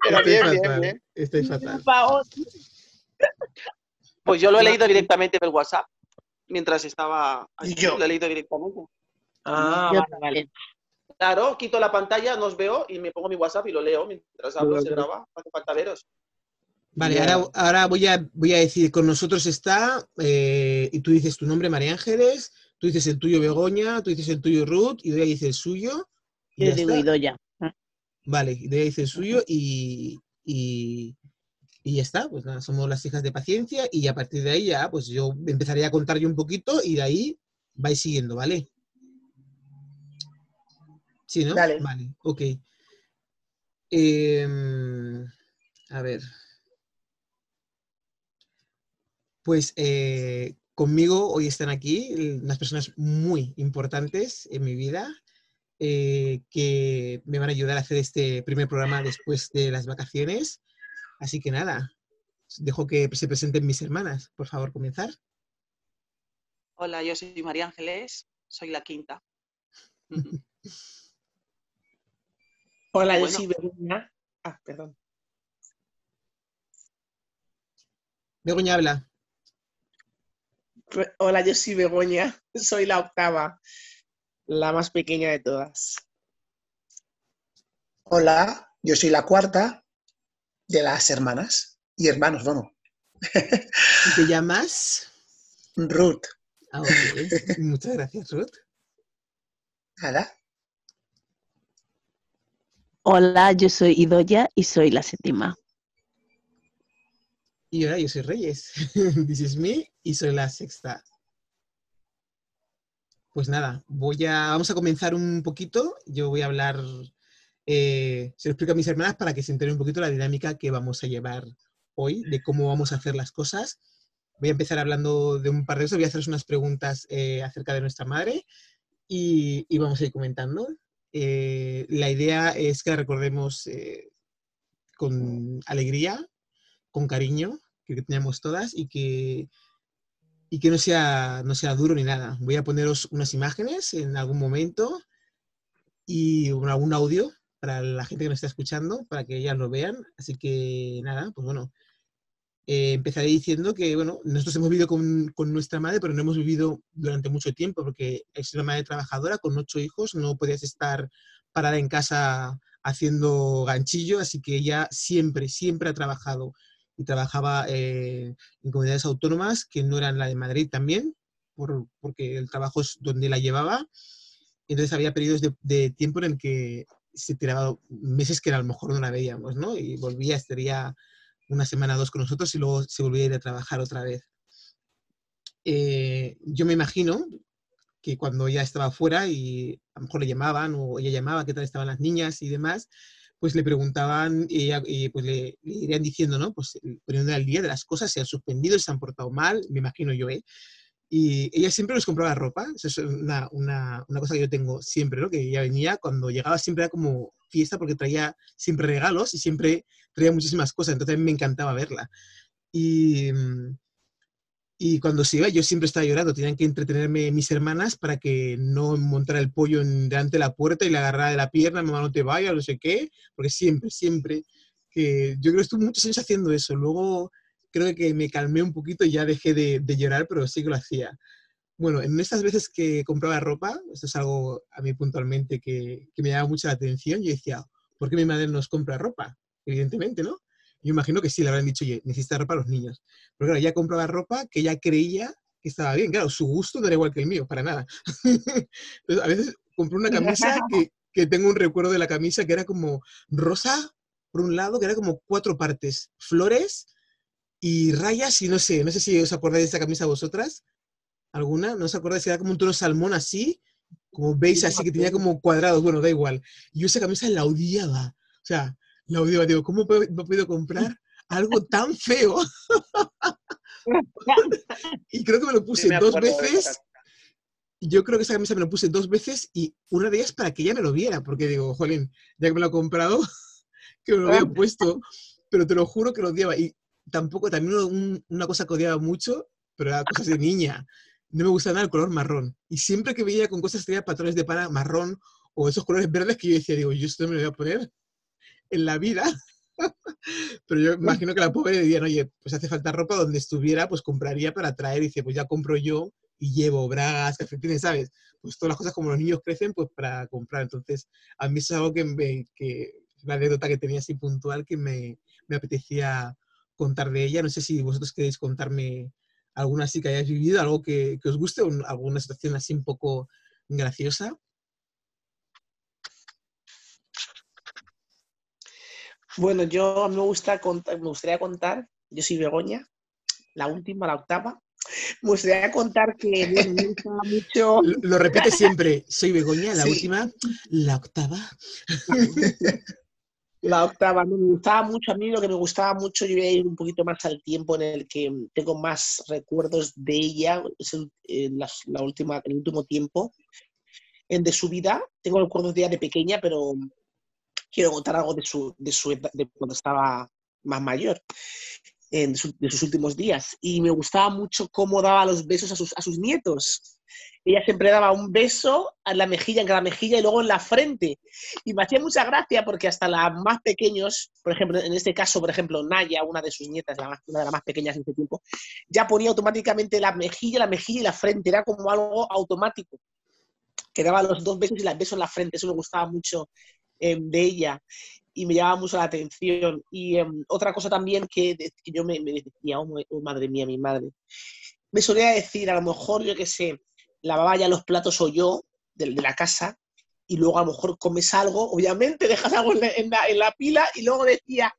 Pero Estoy bien, bien, fatal, bien. Estoy me fatal. Pues yo lo he leído directamente del WhatsApp mientras estaba. Yo. Lo he leído directamente. Ah, vale, vale. Claro, quito la pantalla, no os veo y me pongo mi WhatsApp y lo leo mientras hablo, se graba. No hace falta veros. Vale, ahora, ahora voy, a, voy a decir, con nosotros está, eh, y tú dices tu nombre, María Ángeles, tú dices el tuyo, Begoña, tú dices el tuyo, Ruth, y Doya dice el suyo. y Yo ya digo está. Idoya. Vale, y Doya dice el suyo y, y, y ya está. Pues nada, somos las hijas de paciencia y a partir de ahí ya, pues yo empezaré a contar yo un poquito y de ahí vais siguiendo, ¿vale? Sí, ¿no? Dale. Vale, ok. Em, a ver. Pues eh, conmigo hoy están aquí unas personas muy importantes en mi vida eh, que me van a ayudar a hacer este primer programa después de las vacaciones. Así que nada, dejo que se presenten mis hermanas. Por favor, comenzar. Hola, yo soy María Ángeles, soy la quinta. Hola, yo soy Begoña. Ah, perdón. Begoña habla. Hola, yo soy Begoña. Soy la octava, la más pequeña de todas. Hola, yo soy la cuarta de las hermanas y hermanos, bueno, ¿Y ¿Te llamas? Ruth, Ah. Muchas gracias, Ruth. nada, Hola, yo soy Idoya y soy la séptima. Y ahora yo soy Reyes. This is me y soy la sexta. Pues nada, voy a, vamos a comenzar un poquito. Yo voy a hablar, eh, se lo explico a mis hermanas para que se enteren un poquito la dinámica que vamos a llevar hoy, de cómo vamos a hacer las cosas. voy a empezar hablando de un par de cosas, voy a haceros unas preguntas eh, acerca de nuestra madre y, y vamos a ir comentando. Eh, la idea es que la recordemos eh, con alegría, con cariño, que teníamos todas y que, y que no, sea, no sea duro ni nada. Voy a poneros unas imágenes en algún momento y algún audio para la gente que nos está escuchando, para que ellas lo vean. Así que nada, pues bueno, eh, empezaré diciendo que, bueno, nosotros hemos vivido con, con nuestra madre, pero no hemos vivido durante mucho tiempo, porque es una madre trabajadora con ocho hijos, no podías estar parada en casa haciendo ganchillo, así que ella siempre, siempre ha trabajado y trabajaba eh, en comunidades autónomas que no eran la de Madrid también, por- porque el trabajo es donde la llevaba. Entonces había periodos de, de tiempo en el que se tiraba meses que a lo mejor no la veíamos, ¿no? Y volvía, estaría una semana o dos con nosotros y luego se volvía a ir a trabajar otra vez. Eh, yo me imagino que cuando ella estaba fuera y a lo mejor le llamaban o ella llamaba qué tal estaban las niñas y demás, pues le preguntaban y, ella- y, pues le, le irían diciendo, ¿no? Pues poniendo al día de las cosas, se han suspendido, se han portado mal, me imagino yo, ¿eh? Y ella siempre nos compraba ropa, eso es una, una, una cosa que yo tengo siempre, ¿no? Que ella venía, cuando llegaba siempre era como fiesta porque traía siempre regalos y siempre traía muchísimas cosas, entonces a mí me encantaba verla. Y, y cuando se iba, yo siempre estaba llorando. Tenían que entretenerme mis hermanas para que no montara el pollo en- delante de la puerta y le agarrara de la pierna, mamá, no te vayas, no sé qué. Porque siempre, siempre, que yo creo que estuve muchos años haciendo eso. Luego creo que me calmé un poquito y ya dejé de, de llorar, pero sí que lo hacía. Bueno, en estas veces que compraba ropa, esto es algo a mí puntualmente que, que me llama mucho la atención, yo decía, ¿por qué mi madre nos compra ropa? Evidentemente, ¿no? Yo imagino que sí, le habrán dicho, oye, necesitas ropa a los niños. Pero claro, ella compraba ropa que ella creía que estaba bien. Claro, su gusto no era igual que el mío, para nada. Entonces, a veces compré una camisa que, que tengo un recuerdo de la camisa que era como rosa, por un lado, que era como cuatro partes, flores y rayas y no sé, no sé si os acordáis de esta camisa vosotras, alguna, ¿no os acordáis? Era como un tono salmón así, como veis así, que tenía como cuadrados, bueno, da igual. Y yo esa camisa la odiaba, o sea, la odiaba, digo, ¿cómo he podido comprar algo tan feo? y creo que me lo puse Sí me dos veces yo creo que esa camisa me lo puse dos veces y una de ellas para que ella me lo viera, porque digo, jolín, ya que me lo he comprado, que me lo había puesto, pero te lo juro que lo odiaba. Y tampoco, también un- una cosa que odiaba mucho, pero era cosas de niña, no me gustaba nada el color marrón. Y siempre que veía con cosas tenía patrones de pana marrón o esos colores verdes que yo decía, digo, yo esto me lo voy a poner en la vida. Pero yo imagino que la pobre diría, oye, pues hace falta ropa donde estuviera, pues compraría para traer. Y dice, pues ya compro yo y llevo bragas, calcetines, ¿sabes? Pues todas las cosas como los niños crecen, pues para comprar. Entonces, a mí eso es algo que, me, que una anécdota que tenía así puntual que me, me apetecía contar de ella. No sé si vosotros queréis contarme alguna así que hayáis vivido, algo que, que os guste, o alguna situación así un poco graciosa. Bueno, yo me gusta contar, me gustaría contar, yo soy Begoña, la última, la octava. Me gustaría contar que me gustaba mucho. Lo, lo repite siempre, soy Begoña, la Sí. última, la octava. La octava, me gustaba mucho, a mí lo que me gustaba mucho, yo voy a ir un poquito más al tiempo en el que tengo más recuerdos de ella, es el, en las- la última, el último tiempo en, de su vida. Tengo recuerdos de ella de pequeña, pero quiero contar algo de, su, de, su, de cuando estaba más mayor, en de sus últimos días. Y me gustaba mucho cómo daba los besos a sus, a sus nietos. Ella siempre daba un beso en la mejilla, en cada mejilla y luego en la frente. Y me hacía mucha gracia porque hasta las más pequeños, por ejemplo, en este caso, por ejemplo, Naya, una de sus nietas, la más- una de las más pequeñas en ese tiempo, ya ponía automáticamente la mejilla, la mejilla y la frente. Era como algo automático. Que daba los dos besos y el beso en la frente. Eso me gustaba mucho eh, de ella y me llamaba mucho la atención. Y em, otra cosa también que, que yo me, me decía, oh, madre mía, mi madre, me solía decir, a lo mejor, yo qué sé, lavaba ya los platos o yo de, de la casa y luego a lo mejor comes algo, obviamente dejas algo en la, en la- en la pila y luego decía,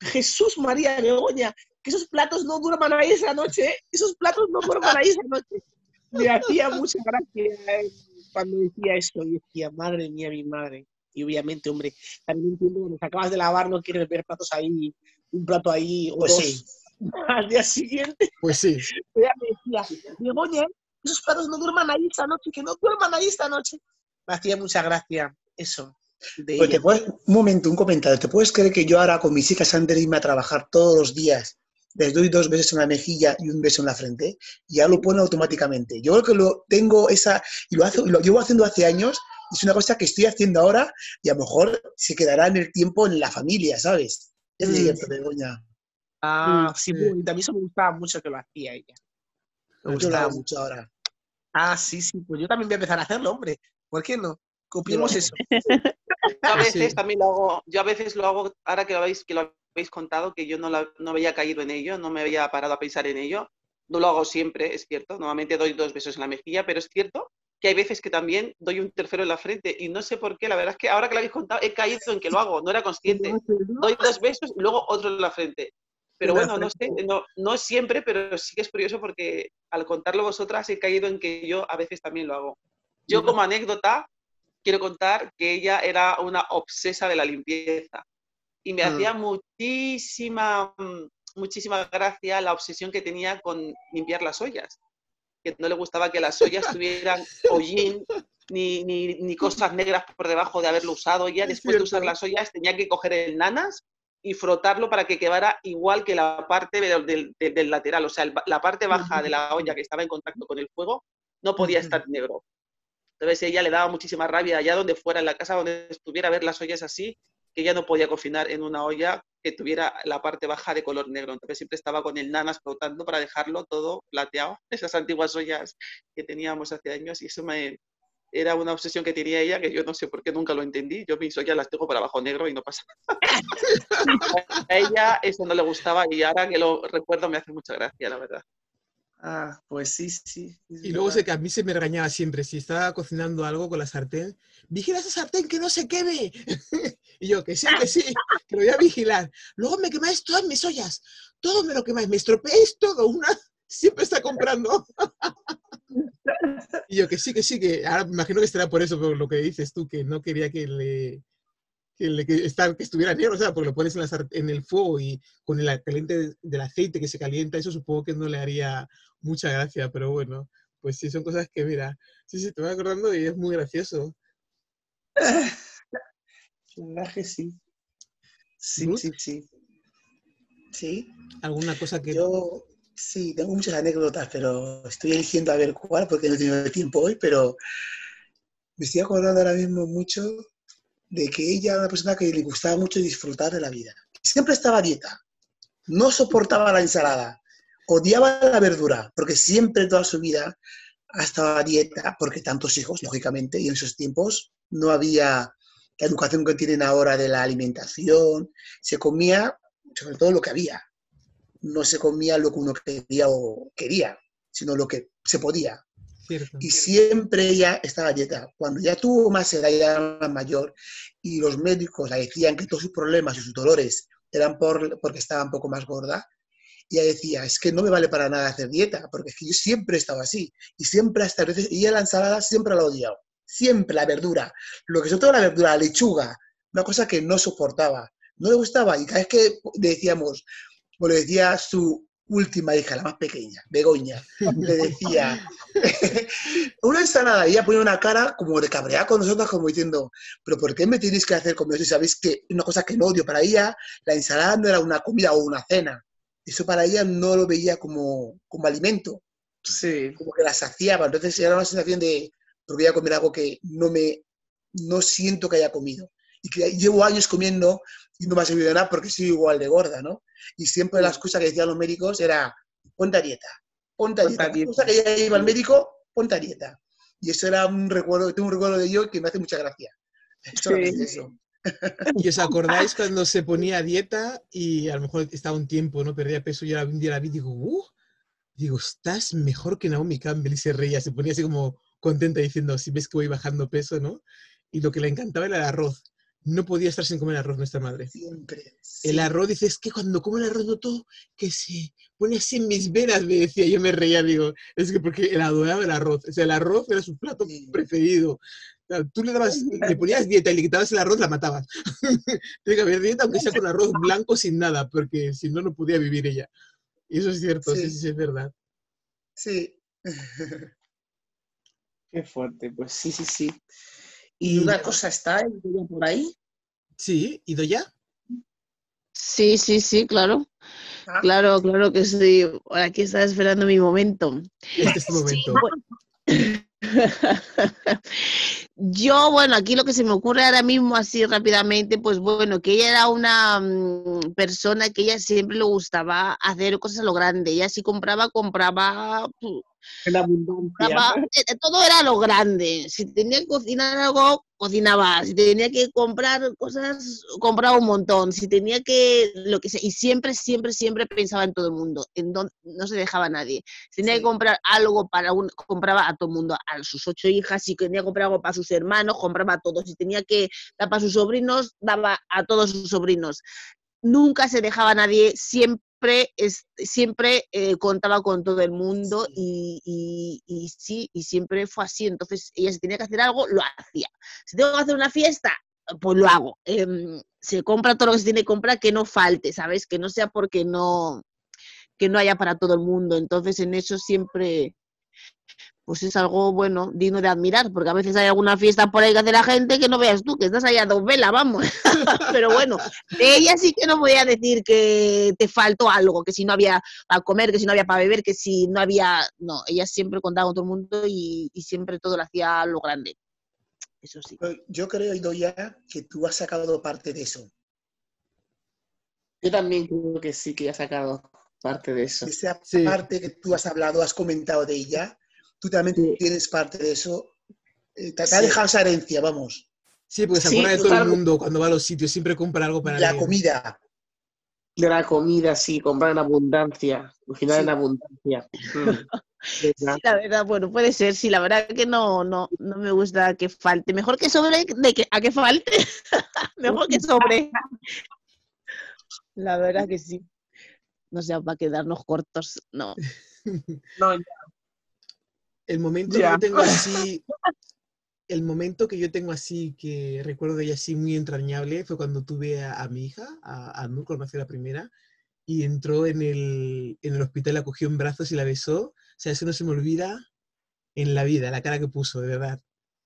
Jesús María Begoña, que esos platos no duerman ahí esa noche, ¿eh? esos platos no duerman ahí esa noche. Me hacía mucha gracia eh, cuando decía eso, y decía, madre mía, mi madre. Y obviamente, hombre, también entiendo cuando acabas de lavar, no quieres ver platos ahí, un plato ahí o Pues dos. sí. Al día siguiente, Pues sí. ella me decía, Begoña, esos perros no duerman ahí esta noche, que no duerman ahí esta noche. Me hacía mucha gracia eso. De Pues te puedes- un momento, un comentario. ¿Te puedes creer que yo ahora con mis hijas antes de irme a trabajar todos los días les doy dos besos en la mejilla y un beso en la frente? Y ya lo pone automáticamente. Yo creo que lo tengo esa, y lo, hace, lo llevo haciendo hace años, y es una cosa que estoy haciendo ahora y a lo mejor se quedará en el tiempo en la familia, ¿sabes? Es Mm. cierto, Begoña. Ah, sí, sí. mí eso me gustaba mucho que lo hacía ella. Me Yo lo gustaba hago mucho. ahora. Ah, sí, sí, pues yo también voy a empezar a hacerlo, hombre. ¿Por qué no? Copiemos eso. Yo a veces Sí. también lo hago, yo a veces lo hago, ahora que lo habéis, que lo habéis contado, que yo no, la- no había caído en ello, no me había parado a pensar en ello. No lo hago siempre, es cierto. Normalmente doy dos besos en la mejilla, pero es cierto que hay veces que también doy un tercero en la frente y no sé por qué. La verdad es que ahora que lo habéis contado he caído en que lo hago, no era consciente. Doy dos besos y luego otro en la frente. Pero bueno, no sé, no, no siempre, pero sí que es curioso porque al contarlo vosotras he caído en que yo a veces también lo hago. Yo como anécdota quiero contar que ella era una obsesa de la limpieza y me Mm. hacía muchísima, mm, muchísima gracia la obsesión que tenía con limpiar las ollas. Que no le gustaba que las ollas tuvieran hollín ni, ni, ni cosas negras por debajo de haberlo usado. Es después de usar cierto. las ollas tenía que coger el nanas y frotarlo para que quedara igual que la parte del, del- lateral. O sea, el la parte baja de la olla que estaba en contacto con el fuego no podía estar negro. Entonces ella le daba muchísima rabia allá donde fuera, en la casa donde estuviera, ver las ollas así, que ella no podía cocinar en una olla que tuviera la parte baja de color negro. Entonces siempre estaba con el nanas flotando para dejarlo todo plateado, esas antiguas ollas que teníamos hace años y eso me era una obsesión que tenía ella que yo no sé por qué nunca lo entendí. Yo mis ollas las tengo para abajo negro y no pasa nada. A ella eso no le gustaba y ahora que lo recuerdo me hace mucha gracia, la verdad. Ah, pues sí, sí. Y luego verdad. sé que a mí se me regañaba siempre, si estaba cocinando algo con la sartén, vigila esa sartén que no se queme. y yo, que sí, que sí, que lo voy a vigilar. Luego me quemáis todas mis ollas, todo me lo quemáis, me estropeáis todo, una siempre está comprando. y yo, que sí, que sí, que ahora me imagino que estará por eso, por lo que dices tú, que no quería que le... Que, le- que estar- que estuviera negro, o sea, porque lo pones en, la en el fuego y con el caliente del aceite que se calienta, eso supongo que no le haría mucha gracia, pero bueno, pues sí, son cosas que, mira, sí, sí, te voy acordando y es muy gracioso. La verdad que sí. Sí, Ruth, sí, sí. Sí, ¿Alguna cosa que... yo sí, tengo muchas anécdotas, pero estoy eligiendo a ver cuál porque no he tenido tiempo hoy, pero me estoy acordando ahora mismo mucho de que ella era una persona que le gustaba mucho disfrutar de la vida. Siempre estaba dieta, no soportaba la ensalada, odiaba la verdura, porque siempre toda su vida ha estado dieta, porque tantos hijos, lógicamente, y en esos tiempos no había la educación que tienen ahora de la alimentación, se comía sobre todo lo que había, no se comía lo que uno quería o quería, sino lo que se podía. Cierto. Y siempre ella estaba a dieta. Cuando ya tuvo más edad, ya era más mayor, y los médicos le decían que todos sus problemas y sus dolores eran por, porque estaba un poco más gorda, ella decía, es que no me vale para nada hacer dieta, porque es que yo siempre he estado así, y siempre hasta veces, y ella la ensalada siempre la ha odiado, siempre la verdura, lo que sobre todo la verdura, la lechuga, una cosa que no soportaba, no le gustaba, y cada vez que le decíamos, o le decía su última hija, la más pequeña, Begoña, le decía, una ensalada, y ella ponía una cara como de cabreada con nosotros, como diciendo, pero ¿por qué me tenéis que hacer comer eso? Si sabéis que una cosa que no odio para ella, la ensalada no era una comida o una cena. Eso para ella no lo veía como, como alimento, Sí. como que la saciaba. Entonces era una sensación de, porque voy a comer algo que no me, no siento que haya comido. Y que llevo años comiendo y no me ha servido de nada porque soy igual de gorda, ¿no? Y siempre la excusa que decían los médicos era, ponte a dieta, ponte a dieta. La excusa que ella iba al médico, ponte a dieta. Y eso era un recuerdo, tengo un recuerdo de ello que me hace mucha gracia. Solamente Sí. eso. ¿Y os acordáis cuando se ponía a dieta y a lo mejor estaba un tiempo, no perdía peso y ahora un día la vi y digo, uh, digo, estás mejor que Naomi Campbell y se reía, se ponía así como contenta diciendo, si ves que voy bajando peso, ¿no? Y lo que le encantaba era el arroz. No podía estar sin comer arroz nuestra madre. Siempre. El sí. arroz, dice, es que cuando como el arroz noto que se pone así en mis venas, me decía, yo me reía, digo, es que porque él adoraba el arroz, o sea, el arroz era su plato Sí. preferido. O sea, tú le dabas, le ponías dieta y le quitabas el arroz, la matabas. Tiene que haber dieta, aunque sea con arroz blanco sin nada, porque si no, no podía vivir ella. Y eso es cierto, sí, Sí. sí, sí, es verdad. Sí. Qué fuerte, pues sí, sí, sí. Y- Y una cosa está ¿el tuyo por ahí. Sí, ¿y ya? Sí, sí, sí, claro. Ah. Claro, claro que sí. Aquí estaba esperando mi momento. Este es tu momento. Yo, bueno, aquí lo que se me ocurre ahora mismo así rápidamente, pues bueno, que ella era una mm, persona que ella siempre le gustaba hacer cosas a lo grande. Ella si compraba, compraba, pu- En abundancia. compraba, eh, eh, todo era lo grande. Si tenía que cocinar algo, cocinaba. Si tenía que comprar cosas, compraba un montón. Si tenía que, lo que sea, y siempre, siempre, siempre pensaba en todo el mundo. En don- no se dejaba a nadie. Si tenía que comprar algo para un, compraba a todo el mundo, a sus ocho hijas, si tenía que comprar algo para sus hermanos, compraba a todos, si tenía que dar para sus sobrinos, daba a todos sus sobrinos. Nunca se dejaba a nadie, siempre, es, siempre eh, contaba con todo el mundo y- y sí, y siempre fue así. Entonces, ella si tenía que hacer algo, lo hacía. Si tengo que hacer una fiesta, pues lo hago. Em, se compra todo lo que se tiene que comprar, que no falte, ¿sabes? Que no sea porque no, que no haya para todo el mundo. Entonces, en eso siempre, pues es algo bueno, digno de admirar, porque a veces hay alguna fiesta por ahí que hace la gente que no veas tú, que estás allá a dos velas, vamos. Pero bueno, de ella sí que no voy a decir que te faltó algo, que si no había para comer, que si no había para beber, que si no había. No, ella siempre contaba con todo el mundo y, y siempre todo lo hacía a lo grande. Eso sí. Yo creo, Idoya, que tú has sacado parte de eso. Yo también creo que sí, que ha sacado parte de eso. Esa Sí. parte que tú has hablado, has comentado de ella, tú también Sí. tienes parte de eso. Eh, te, te ha dejado esa herencia, vamos. Sí, porque se Sí, acuerda de todo el mundo cuando va a los sitios, siempre compra algo para La alguien. comida. De la comida, sí, comprar en abundancia, cocinar Sí. en abundancia. Mm. Sí, la verdad, bueno, puede ser, sí, la verdad que no, no, no me gusta que falte. Mejor que sobre de que a que falte. Mejor que sobre. La verdad que sí. No sé, para quedarnos cortos, no. No, El momento que yo tengo así, el momento que yo tengo así, que recuerdo de ella así muy entrañable, fue cuando tuve a, a mi hija, a, a Nur, cuando nació la primera, y entró en el, en el hospital, la cogió en brazos y la besó. O sea, eso no se me olvida en la vida, la cara que puso, de verdad.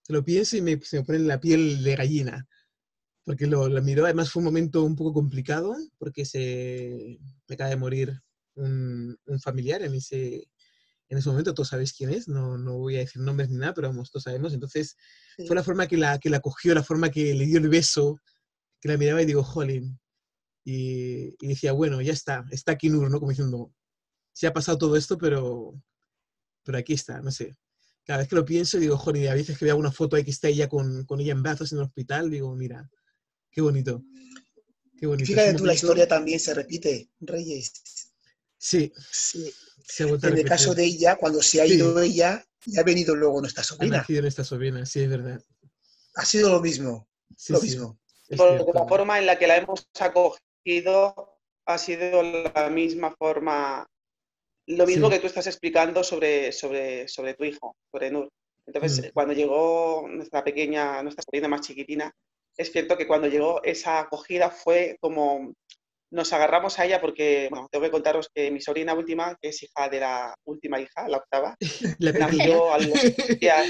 Lo pienso y me, se me pone la piel de gallina, porque lo, la miró. Además fue un momento un poco complicado, porque se me acaba de morir un, un familiar en ese, en ese momento, todos sabéis quién es, no, no voy a decir nombres ni nada, pero vamos, todos sabemos. Entonces, Sí. fue la forma que la, que la cogió, la forma que le dio el beso, que la miraba y digo, jolín. Y, y decía, bueno, ya está, está aquí Nur, ¿no? Como diciendo, se ha pasado todo esto, pero, pero aquí está, no sé. Cada vez que lo pienso, digo, jolín, a veces que veo una foto ahí que está ella con, con ella en brazos en el hospital, digo, mira, qué bonito. Qué bonito. Fíjate tú, la historia también se repite, Reyes. Sí, Sí. Ha En el caso de ella, cuando se ha Sí. ido ella, ya ha venido luego nuestra Ha sobrina. nacido nuestra sobrina, sí, es verdad. Ha sido lo mismo, Sí, lo sí, mismo. cierto. la forma en la que la hemos acogido ha sido la misma forma, lo mismo Sí. que tú estás explicando sobre, sobre, sobre tu hijo, sobre Nur. Entonces, Mm. cuando llegó nuestra pequeña, nuestra sobrina más chiquitina, es cierto que cuando llegó esa acogida fue como nos agarramos a ella porque, bueno, tengo que contaros que mi sobrina última, que es hija de la última hija, la octava, La nació a los días,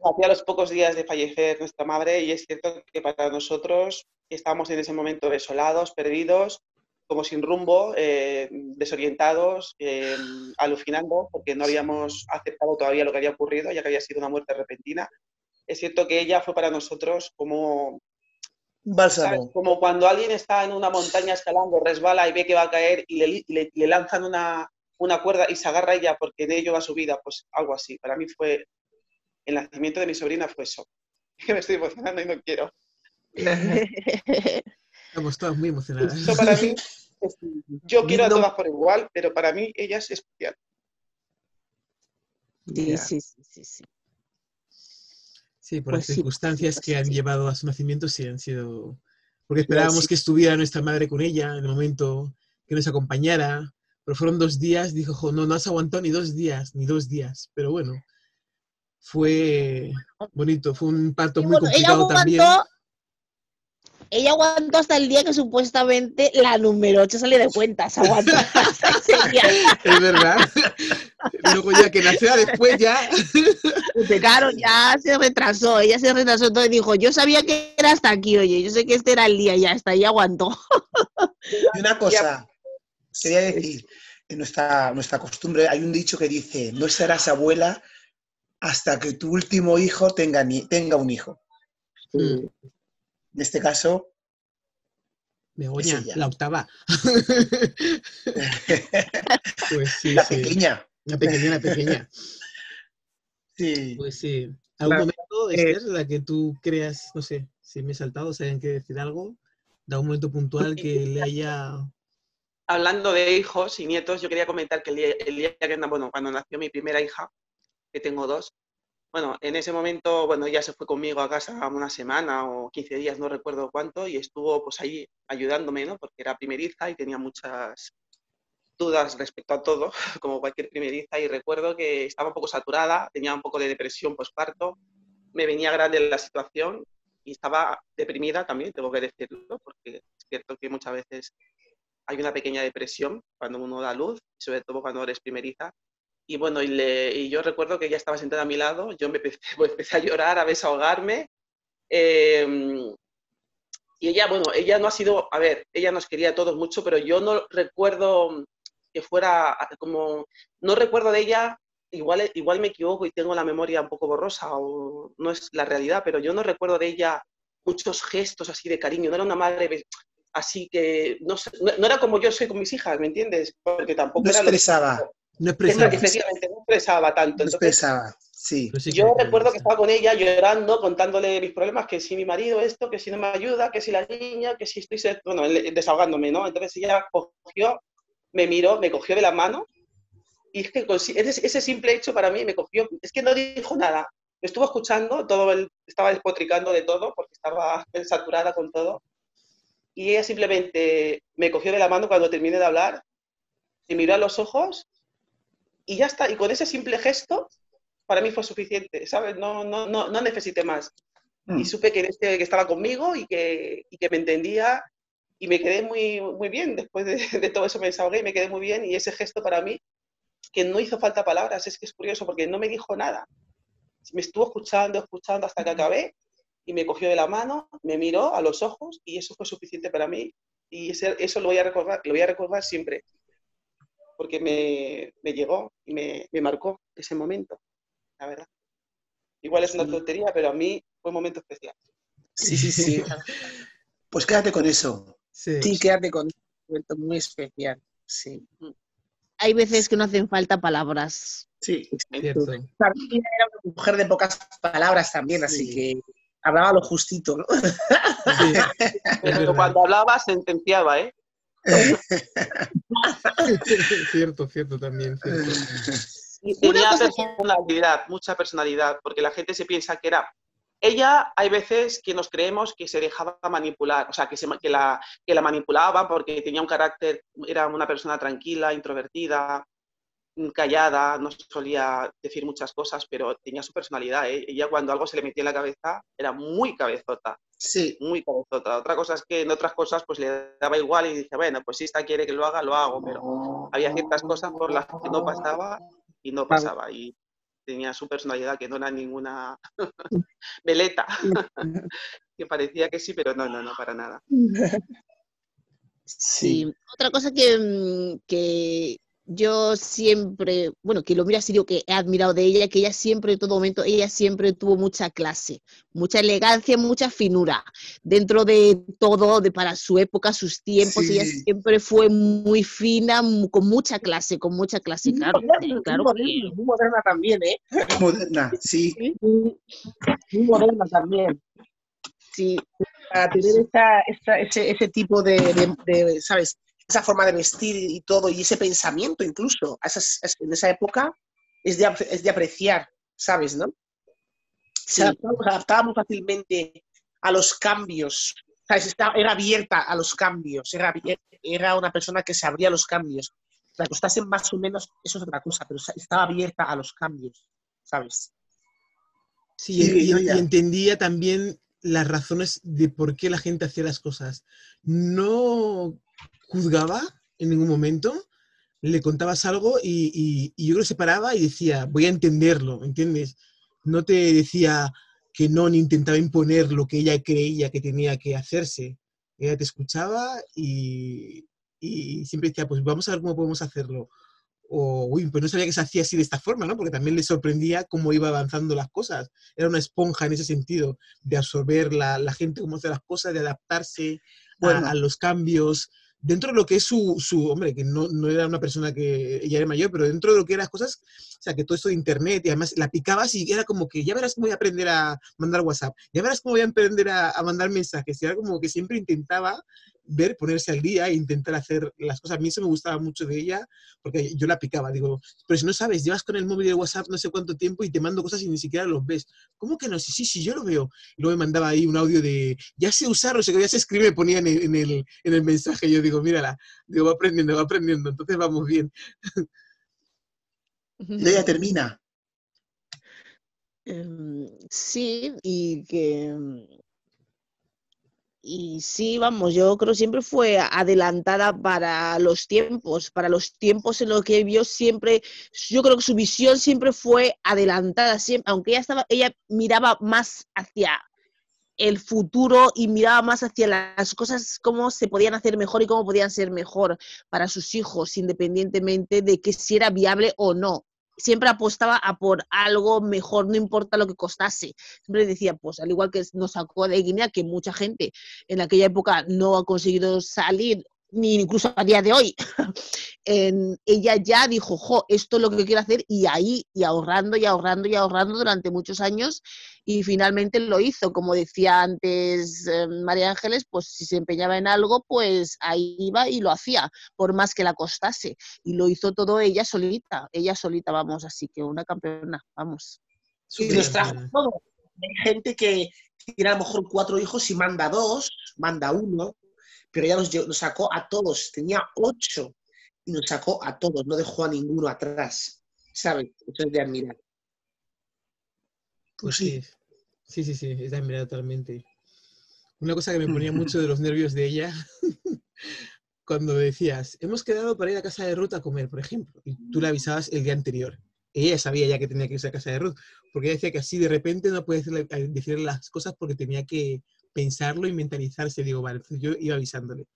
a los pocos días de fallecer nuestra madre y es cierto que para nosotros estábamos en ese momento desolados, perdidos, como sin rumbo, eh, desorientados, eh, alucinando, porque no habíamos aceptado todavía lo que había ocurrido, ya que había sido una muerte repentina. Es cierto que ella fue para nosotros como. Bálsamo. como cuando alguien está en una montaña escalando, resbala y ve que va a caer y le, le- le lanzan una, una cuerda y se agarra ella porque de ello va su vida, pues algo así. Para mí fue, el nacimiento de mi sobrina fue eso. Me estoy emocionando y no quiero. Estamos todas muy emocionadas. Eso para mí, es- yo quiero a todas por igual, pero para mí ella es especial. Sí, sí, sí, sí, sí. Sí, por Pues las sí, circunstancias pues que han llevado a su nacimiento, sí han sido. Porque esperábamos que estuviera nuestra madre con ella en el momento que nos acompañara, pero fueron dos días, dijo, "Jo, no, no has aguantado ni dos días, ni dos días, pero bueno, fue bonito, fue un parto muy bueno, ella complicado también. Ella aguantó hasta el día que supuestamente la número 8 salió de cuentas. Aguantó hasta ese día. Es verdad. Luego ya que nació después ya. Claro, ya se retrasó, ella se retrasó y dijo, yo sabía que era hasta aquí, oye, yo sé que este era el día y ya hasta ahí aguantó. Y una cosa, quería decir, en nuestra, nuestra costumbre hay un dicho que dice, no serás abuela hasta que tu último hijo tenga, ni- tenga un hijo. Mm, En este caso, Begoña, la octava. Pues sí, la sí. pequeña. La pequeña, la pequeña. Sí. Pues sí. ¿Algún momento, eh, Esther, la que tú creas, no sé, si me he saltado, si alguien quiere decir algo, de algún momento puntual que le haya... Hablando de hijos y nietos, yo quería comentar que el día, el día que, bueno, cuando nació mi primera hija, que tengo dos, bueno, en ese momento, bueno, ella se fue conmigo a casa una semana o 15 días, no recuerdo cuánto, y estuvo pues ahí ayudándome, ¿no? Porque era primeriza y tenía muchas dudas respecto a todo, como cualquier primeriza, y recuerdo que estaba un poco saturada, tenía un poco de depresión postparto, me venía grande la situación y estaba deprimida también, tengo que decirlo, porque es cierto que muchas veces hay una pequeña depresión cuando uno da luz, sobre todo cuando eres primeriza. Y bueno, y, le- y yo recuerdo que ella estaba sentada a mi lado, yo me empecé, pues, empecé a llorar, a desahogarme. eh, y ella, bueno, ella no ha sido, a ver, ella nos quería a todos mucho, pero yo no recuerdo que fuera como, no recuerdo de ella, igual, igual me equivoco y tengo la memoria un poco borrosa o no es la realidad, pero yo no recuerdo de ella muchos gestos así de cariño, no era una madre así que, no, sé, no, no era como yo soy con mis hijas, ¿me entiendes? Porque tampoco No era lo que- expresaba, No expresaba. efectivamente, no expresaba tanto. no Entonces, expresaba, sí. yo recuerdo que estaba con ella llorando, contándole mis problemas, que si mi marido esto, que si no me ayuda, que si la niña, que si estoy, bueno, desahogándome, ¿no? Entonces ella cogió, me miró, me cogió de la mano y es que ese simple hecho para mí me cogió, es que no dijo nada, me estuvo escuchando, todo el, estaba despotricando de todo porque estaba saturada con todo y ella simplemente me cogió de la mano cuando terminé de hablar, me miró a los ojos y ya está, y con ese simple gesto para mí fue suficiente, ¿sabes? No, no, no, no necesité más. Mm. Y supe que, este, que estaba conmigo y que, y que me entendía y me quedé muy, muy bien. Después de, de todo eso me desahogué y me quedé muy bien. Y ese gesto para mí, que no hizo falta palabras, es que es curioso porque no me dijo nada. Me estuvo escuchando, escuchando hasta que acabé y me cogió de la mano, me miró a los ojos y eso fue suficiente para mí. Y ese- eso lo voy a recordar, lo voy a recordar siempre porque me, me llegó y me, me marcó ese momento, la verdad. Igual es una tontería, pero a mí fue un momento especial. Sí, sí, sí. Pues quédate con eso. Sí. Sí, quédate con un momento muy especial. Sí. Hay veces que no hacen falta palabras. Sí. Cierto. También era una mujer de pocas palabras también, así Sí. que hablaba lo justito, ¿no? Sí, Pero cuando hablaba sentenciaba, ¿eh? cierto, cierto también. Cierto. Y tenía cosa personalidad, mucha personalidad, porque la gente se piensa que era... Ella, hay veces que nos creemos que se dejaba manipular, o sea, que, se, ma- que, la, que la manipulaba porque tenía un carácter, era una persona tranquila, introvertida, mm, callada, no solía decir muchas cosas, pero tenía su personalidad. ¿eh? Ella cuando algo se le metía en la cabeza era muy cabezota, Sí. muy cabezota. Otra cosa es que en otras cosas pues le daba igual y dice, bueno, pues si esta quiere que lo haga, lo hago, pero había ciertas cosas por las que no pasaba y no pasaba. Y tenía su personalidad que no era ninguna veleta, que parecía que sí, pero no, no, no, para nada. Sí. Otra cosa que, mm, que yo siempre, bueno, que lo mira así, digo que he admirado de ella, que ella siempre, en todo momento, ella siempre tuvo mucha clase, mucha elegancia, mucha finura. Dentro de todo, de para su época, sus tiempos, ella Sí. siempre fue muy fina, con mucha clase, con mucha clase, Muy claro. moderna, muy claro moderna, muy moderna también, ¿eh? Moderna, sí. Muy, muy moderna también. sí, Para tener esa, esa- ese, ese tipo de, de- de, ¿sabes? Esa forma de vestir y todo, y ese pensamiento incluso, esas- es- en esa época, es de, es de apreciar, ¿sabes? ¿no? Se Sí. adaptaba, se adaptaba muy fácilmente a los cambios, ¿sabes? Estaba- era abierta a los cambios, era, era una persona que se abría a los cambios. La costasen más o menos, eso es otra cosa, pero estaba abierta a los cambios, ¿sabes? Sí, Sí, y, y entendía también las razones de por qué la gente hacía las cosas. No juzgaba en ningún momento, le contabas algo y, y- y yo creo que se paraba y decía, voy a entenderlo, ¿entiendes? No te decía que no, ni intentaba imponer lo que ella creía que tenía que hacerse. Ella te escuchaba y, y siempre decía, pues vamos a ver cómo podemos hacerlo. O, uy, pues no sabía que se hacía así de esta forma, ¿no? Porque también le sorprendía cómo iba avanzando las cosas. Era una esponja en ese sentido, de absorber la, la gente, cómo hace las cosas, de adaptarse a- Bueno. a, los cambios. Dentro de lo que es su, su hombre, que no, no era una persona que ella era mayor, pero dentro de lo que eran las cosas, o sea, que todo esto de internet y además la picabas y era como que ya verás cómo voy a aprender a mandar WhatsApp, ya verás cómo voy a aprender a, a mandar mensajes. Era como que siempre intentaba ver, ponerse al día e intentar hacer las cosas. A mí eso me gustaba mucho de ella, porque yo la picaba. Digo, pero si no sabes, llevas con el móvil de WhatsApp no sé cuánto tiempo y te mando cosas y ni siquiera los ves. ¿Cómo que no? Sí, sí, sí, yo lo veo. Y luego me mandaba ahí un audio de, ya sé usarlo, sé que ya se escribe, me ponía en el, en el, en el mensaje. Yo digo, mírala, digo, va aprendiendo, va aprendiendo, entonces vamos bien. Y ella termina. Em, sí, y que... Y sí, vamos, yo creo siempre fue adelantada para los tiempos, para los tiempos en los que vio siempre, yo creo que su visión siempre fue adelantada, siempre, aunque ella estaba, ella miraba más hacia el futuro y miraba más hacia las cosas, cómo se podían hacer mejor y cómo podían ser mejor para sus hijos, independientemente de que si era viable o no. Siempre apostaba a por algo mejor, no importa lo que costase. Siempre decía, pues al igual que nos sacó de Guinea, que mucha gente en aquella época no ha conseguido salir, ni incluso a día de hoy, en- ella ya dijo, jo, esto es lo que quiero hacer, y ahí, y ahorrando, y ahorrando, y ahorrando durante muchos años, y finalmente lo hizo. Como decía antes eh, María Ángeles, pues si se empeñaba en algo, pues ahí iba y lo hacía, por más que la costase. Y lo hizo todo ella solita, ella solita, vamos, así que una campeona, vamos. Y los trajo todo. Hay gente que tiene a lo mejor cuatro hijos y manda dos, manda uno, pero ella los, lle- los sacó a todos. Tenía ocho y los sacó a todos, no dejó a ninguno atrás. ¿Sabes? Eso es de admirar. Pues sí. Sí, sí, sí, es de admirar totalmente. Una cosa que me ponía mucho de los nervios de ella, cuando decías, hemos quedado para ir a casa de Ruth a comer, por ejemplo, y tú le avisabas el día anterior. Ella sabía ya que tenía que irse a casa de Ruth, porque ella decía que así de repente no puede decirle, decirle las cosas porque tenía que pensarlo y mentalizarse. Digo, vale, entonces yo iba avisándole.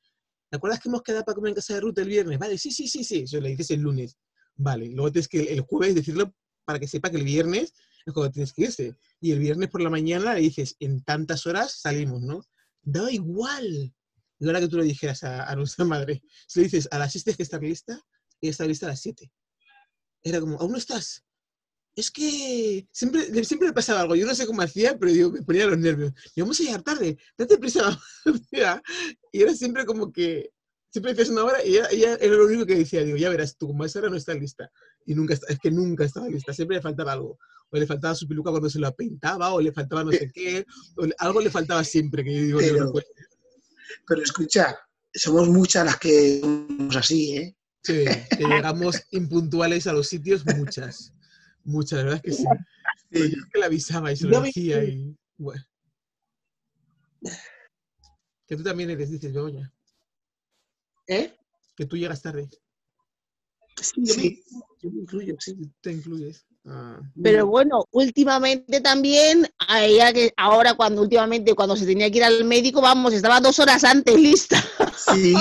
¿Te acuerdas que hemos quedado para comer en casa de Ruth el viernes? Vale, sí, sí, sí, sí. Eso le dices el lunes. Vale, luego tienes que el jueves decirlo para que sepa que el viernes es cuando tienes que irse. Y el viernes por la mañana le dices, en tantas horas salimos, ¿no? Da igual. Y ahora que tú le dijeras a, a nuestra madre, si le dices, a las 6 tienes que estar lista, ella está lista a las 7. Era como, ¿aún no estás? Es que siempre, le- siempre le pasaba algo. Yo no sé cómo hacía, pero digo, me ponía los nervios. Y vamos a llegar tarde, date prisa. mamá". y era siempre como que, siempre decías una hora y ella, era lo único que decía. Digo, ya verás, tú como a esa hora no estás lista. Y nunca, está- es que nunca estaba lista, siempre le faltaba algo. O le faltaba su peluca cuando se la pintaba, o le faltaba no sé qué, o algo le faltaba siempre, que yo digo, "Dios, no Pero- Pero escucha, somos muchas las que somos así, ¿eh? Sí, que llegamos impuntuales a los sitios, muchas. Muchas, la verdad es que sí. Pero yo que le avisaba y se lo decía y. Bueno. Que tú también eres, dices, Begoña. ¿Eh? Que tú llegas tarde. Sí, yo, Sí. Me, yo me incluyo, sí. Te incluyes. Ah, Pero bueno, últimamente también, a ella que ahora cuando últimamente cuando se tenía que ir al médico, vamos, estaba dos horas antes lista. Vamos, Sí.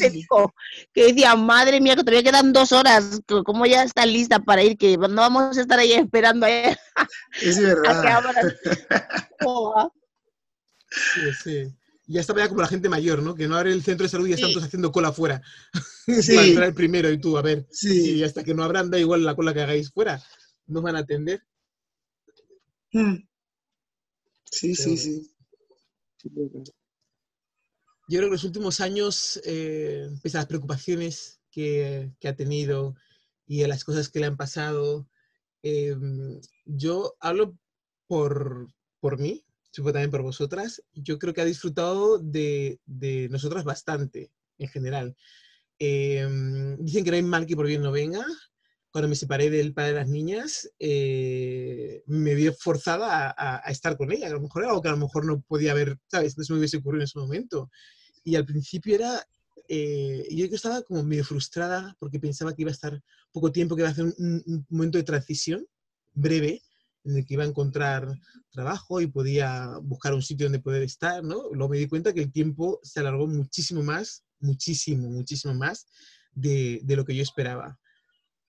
médico que decía, madre mía, que todavía quedan dos horas, ¿cómo ya está lista para ir? Que no vamos a estar ahí esperando a, Es a que verdad. ¿Cómo va? sí, sí. Ya estaba ya como la gente mayor, ¿no? Que no abre el centro de salud y ya están todos haciendo cola fuera. Sí. Para entrar primero y tú, a ver. Sí. Y hasta que no abran, da igual la cola que hagáis fuera. Nos van a atender. Mm. Sí, sí, sí. Yo creo que los últimos años, eh, pese a las preocupaciones que, que ha tenido y a las cosas que le han pasado, eh, yo hablo por, por mí, supongo también por vosotras. Yo creo que ha disfrutado de, de nosotras bastante, en general. Eh, dicen que no hay mal que por bien no venga. Cuando me separé del padre de las niñas, eh, me vi forzada a, a- a estar con ella, a lo mejor era algo que a lo mejor no podía haber, ¿sabes? No se me hubiese ocurrido en ese momento. Y al principio era, eh, yo estaba como medio frustrada porque pensaba que iba a estar poco tiempo, que iba a hacer un- un momento de transición breve en el que iba a encontrar trabajo y podía buscar un sitio donde poder estar, ¿no? Luego me di cuenta que el tiempo se alargó muchísimo más, muchísimo, muchísimo más de, de lo que yo esperaba.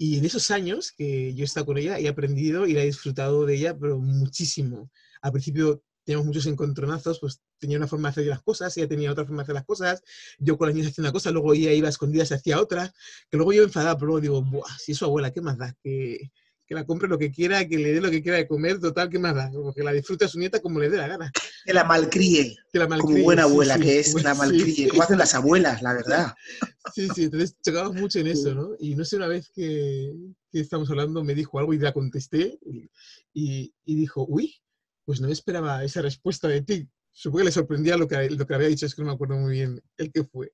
Y en esos años que yo he estado con ella, he aprendido y la he disfrutado de ella, pero muchísimo. Al principio teníamos muchos encontronazos, pues tenía una forma de hacer las cosas, ella tenía otra forma de hacer las cosas, yo con las niñas hacía una cosa, luego ella iba a escondidas y hacía otra, que luego yo enfadaba, pero luego digo, Buah, si es su abuela, ¿qué más da? Que, que la compre lo que quiera, que le dé lo que quiera de comer, total, ¿qué más da? Como que la disfrute a su nieta como le dé la gana. Que la malcríe, Que la como malcríe, buena sí, abuela sí, que es, la sí. malcríe, como hacen las abuelas, la verdad. Sí, sí, entonces chocamos mucho en eso, ¿no? Y no sé, una vez que, que estamos hablando me dijo algo y la contesté y, y- y dijo, uy, pues no esperaba esa respuesta de ti. Supongo que le sorprendía lo que, lo que había dicho, es que no me acuerdo muy bien el que fue.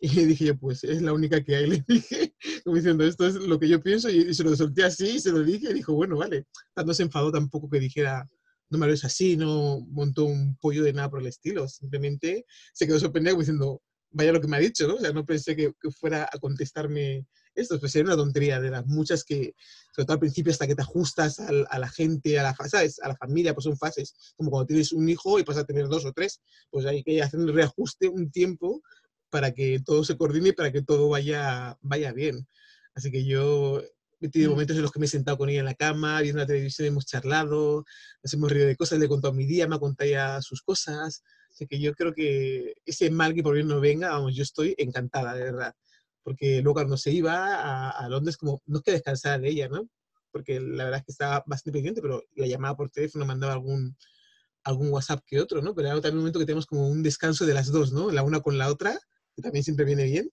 Y le dije yo, pues es la única que hay, le dije, como diciendo, esto es lo que yo pienso y, y se lo solté así y se lo dije y dijo, bueno, vale. No se enfadó tampoco que dijera, no me lo es así, no montó un pollo de nada por el estilo, simplemente se quedó sorprendida como diciendo, vaya lo que me ha dicho, ¿no? O sea, no pensé que, que fuera a contestarme esto, pues era una tontería de las muchas que, sobre todo al principio, hasta que te ajustas al- a, la gente, a la, ¿sabes? a la familia, pues son fases, como cuando tienes un hijo y pasas a tener dos o tres, pues hay que hacer un reajuste, un tiempo, para que todo se coordine y para que todo vaya, vaya bien. Así que yo he tenido Mm. momentos en los que me he sentado con ella en la cama, viendo la televisión, hemos charlado, nos hemos reído de cosas, le he contado mi día, me ha contado ya sus cosas. Así que yo creo que ese mal que por bien no venga, vamos, yo estoy encantada, de verdad. Porque luego cuando se iba a, a Londres, como no es que descansara de ella, ¿no? Porque la verdad es que estaba bastante pendiente, pero la llamaba por teléfono, mandaba algún, algún WhatsApp que otro, ¿no? Pero era también un momento que tenemos como un descanso de las dos, ¿no? La una con la otra, que también siempre viene bien.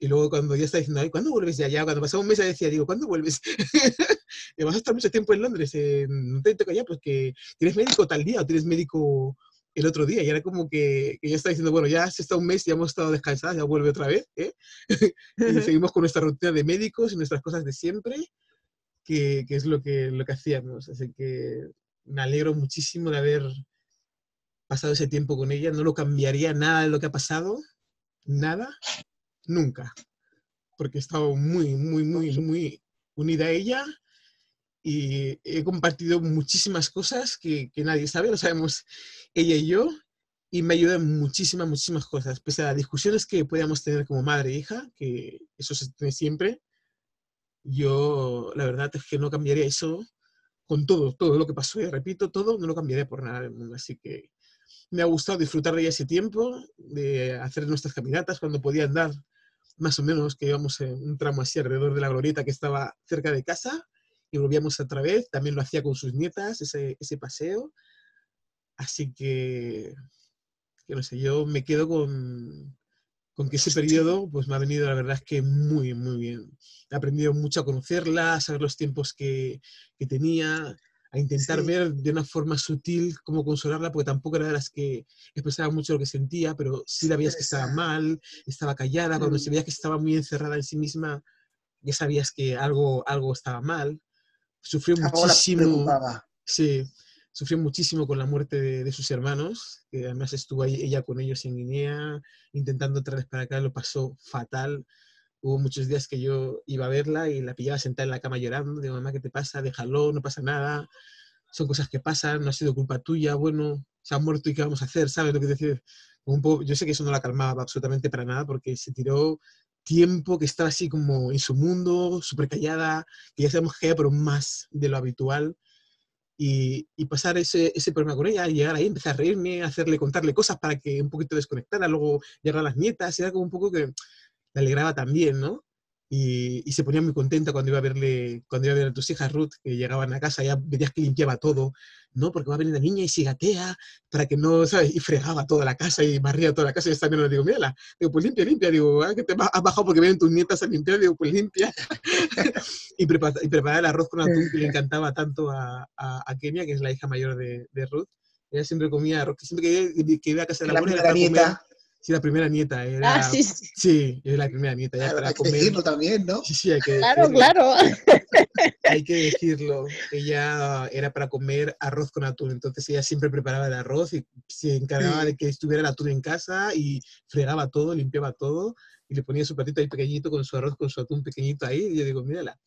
Y luego cuando ya está diciendo, ay, ¿cuándo vuelves de allá? Cuando pasaba un mes ya decía, digo, ¿cuándo vuelves? y vas a estar mucho tiempo en Londres, eh, no te toca ya, pues que tienes médico tal día o tienes médico el otro día. Y era como que, que ya está diciendo, bueno, ya has estado un mes, ya hemos estado descansadas, ya vuelve otra vez, ¿eh? y seguimos con nuestra rutina de médicos y nuestras cosas de siempre, que, que es lo que, lo que hacíamos. Así que me alegro muchísimo de haber pasado ese tiempo con ella. No lo cambiaría nada de lo que ha pasado, nada, nunca. Porque he estado muy, muy, muy, muy unida a ella y he compartido muchísimas cosas que, que nadie sabe, lo sabemos ella y yo, y me ayuda en muchísimas, muchísimas cosas, pese a las discusiones que podíamos tener como madre e hija, que eso se tiene siempre, yo la verdad es que no cambiaría eso con todo, todo lo que pasó, y repito, todo, no lo cambiaría por nada del mundo, así que me ha gustado disfrutar de ese tiempo, de hacer nuestras caminatas cuando podía andar, más o menos, que íbamos en un tramo así alrededor de la glorieta que estaba cerca de casa, y volvíamos otra vez, también lo hacía con sus nietas, ese, ese paseo, así que, que no sé, yo me quedo con, con que ese periodo pues me ha venido la verdad es que muy, muy bien. He aprendido mucho a conocerla, a saber los tiempos que, que tenía, a intentar Sí. ver de una forma sutil cómo consolarla, porque tampoco era de las que expresaba mucho lo que sentía, pero sí la veías que estaba mal, estaba callada, cuando se Mm. veía que estaba muy encerrada en sí misma, ya sabías que algo, algo estaba mal. Sufrió Algo la muchísimo. Sí, sufrió muchísimo con la muerte de, de sus hermanos, que además estuvo ahí ella con ellos en Guinea, intentando traerles para acá, lo pasó fatal. Hubo muchos días que yo iba a verla y la pillaba sentada en la cama llorando, digo, mamá, ¿qué te pasa? Déjalo, no pasa nada, son cosas que pasan, no ha sido culpa tuya, bueno, se ha muerto y ¿qué vamos a hacer? ¿Sabes lo que decir? Un poco, yo sé que eso no la calmaba absolutamente para nada porque se tiró tiempo que estaba así como en su mundo, súper callada, que ya sabemos que ella, pero más de lo habitual y, y pasar ese, ese problema con ella, llegar ahí, empezar a reírme, hacerle, contarle cosas para que un poquito desconectara, luego llegar a las nietas, era como un poco que le alegraba también, ¿no? Y, y se ponía muy contenta cuando iba a verle, cuando iba a ver a tus hijas Ruth, que llegaban a casa, ya veías que limpiaba todo, ¿no? Porque va a venir la niña y se gatea para que no, ¿sabes? Y fregaba toda la casa y barría toda la casa y está bien, digo, mírala, digo, pues limpia, limpia, digo, ah, que te has bajado porque vienen tus nietas a limpiar, digo, pues limpia. y, prepara, y el arroz con atún que le encantaba tanto a, a, a, Kenia, que es la hija mayor de, de Ruth. Ella siempre comía arroz, siempre que, que iba a casa de la la abuela era para comer. Sí, la primera nieta. Era, Ah, sí, sí. Sí, es la primera nieta. Ya Claro, para hay que comer. decirlo también, ¿no? Sí, sí, hay que Claro, decirlo. claro. Hay que decirlo. Ella era para comer arroz con atún. Entonces ella siempre preparaba el arroz y se encargaba Sí. de que estuviera el atún en casa y fregaba todo, limpiaba todo y le ponía su platito ahí pequeñito con su arroz, con su atún pequeñito ahí. Y yo digo, mírala.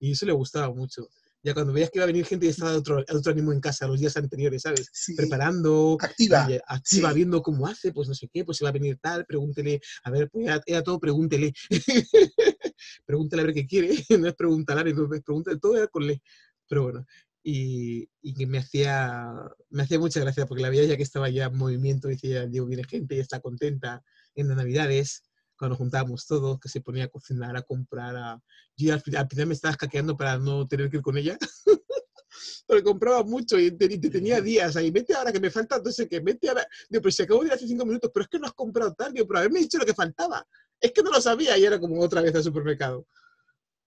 Y eso le gustaba mucho. Ya cuando veías que iba a venir gente, ya estaba de otro, de otro ánimo en casa los días anteriores, ¿sabes? Sí. Preparando, Activa. activa, sí. viendo cómo hace, pues no sé qué, pues se va a venir tal, pregúntele, a ver, pues era, era todo, pregúntele. pregúntele a ver qué quiere, no es preguntar, no es pregúntale, todo era con le. Pero bueno, y, y que me hacía, me hacía mucha gracia porque la veía ya que estaba ya en movimiento, decía, Diego, viene gente y está contenta en las navidades, cuando nos juntábamos todos, que se ponía a cocinar, a comprar, a... Yo al, final- al final me estaba escaqueando para no tener que ir con ella. Pero compraba mucho y te, y te tenía días ahí. Vete ahora que me falta, entonces que vete ahora. Digo, pero si acabo de ir hace cinco minutos, pero es que no has comprado tal. Digo, pero haberme dicho lo que faltaba. Es que no lo sabía y era como otra vez al supermercado.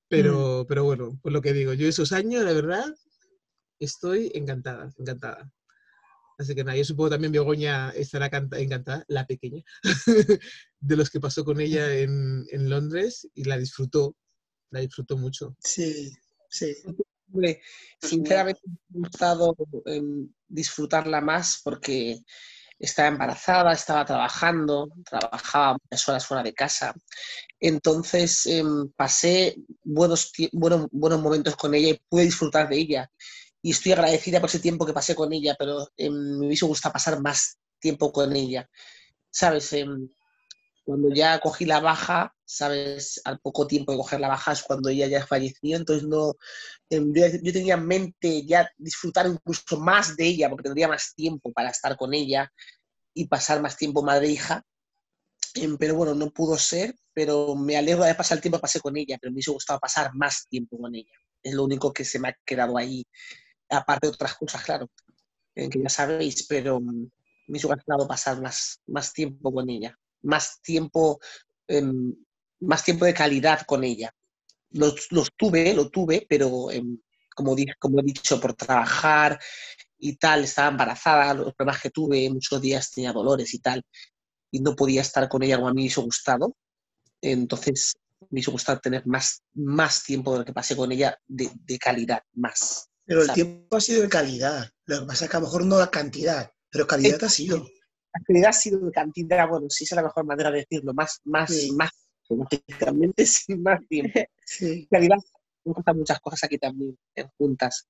Pero, pero bueno, pues lo que digo, yo esos años, la verdad, estoy encantada, encantada. Así que nada, yo supongo también Begoña estará canta- encantada, la pequeña, de los que pasó con ella en, en Londres y la disfrutó, la disfrutó mucho. Sí, sí. Hombre, sinceramente me ha gustado em, disfrutarla más porque estaba embarazada, estaba trabajando, trabajaba muchas horas fuera de casa. Entonces em, pasé buenos, buenos, buenos momentos con ella y pude disfrutar de ella. Y estoy agradecida por ese tiempo que pasé con ella, pero em, me hubiese gustado pasar más tiempo con ella. ¿Sabes? Em, cuando ya cogí la baja, ¿sabes? Al poco tiempo de coger la baja es cuando ella ya falleció, entonces no, em, yo, yo tenía en mente ya disfrutar incluso más de ella, porque tendría más tiempo para estar con ella y pasar más tiempo madre-hija. Pero bueno, no pudo ser, pero me alegro de pasar el tiempo que pasé con ella, pero me hubiese gustado pasar más tiempo con ella. Es lo único que se me ha quedado ahí, aparte de otras cosas, claro, eh, que ya sabéis, pero mm, me hubiese gustado pasar más, más tiempo con ella, más tiempo, em, más tiempo de calidad con ella los, los tuve, lo tuve, pero em, como, he dicho, por trabajar y tal, estaba embarazada, los problemas que tuve, muchos días tenía dolores y tal, y no podía estar con ella como a mí me hubiese gustado. Entonces, me hubiese gustado tener más, más tiempo de lo que pasé con ella de calidad, más. Pero el ¿sabes? tiempo ha sido de calidad. Lo que pasa es que a lo mejor no la cantidad, pero calidad ha sido. La calidad ha sido de cantidad, bueno, sí es la mejor manera de decirlo, más, más, Sí. más, lógicamente, sí, más tiempo. Sí. calidad, me gustan muchas cosas aquí también, en juntas.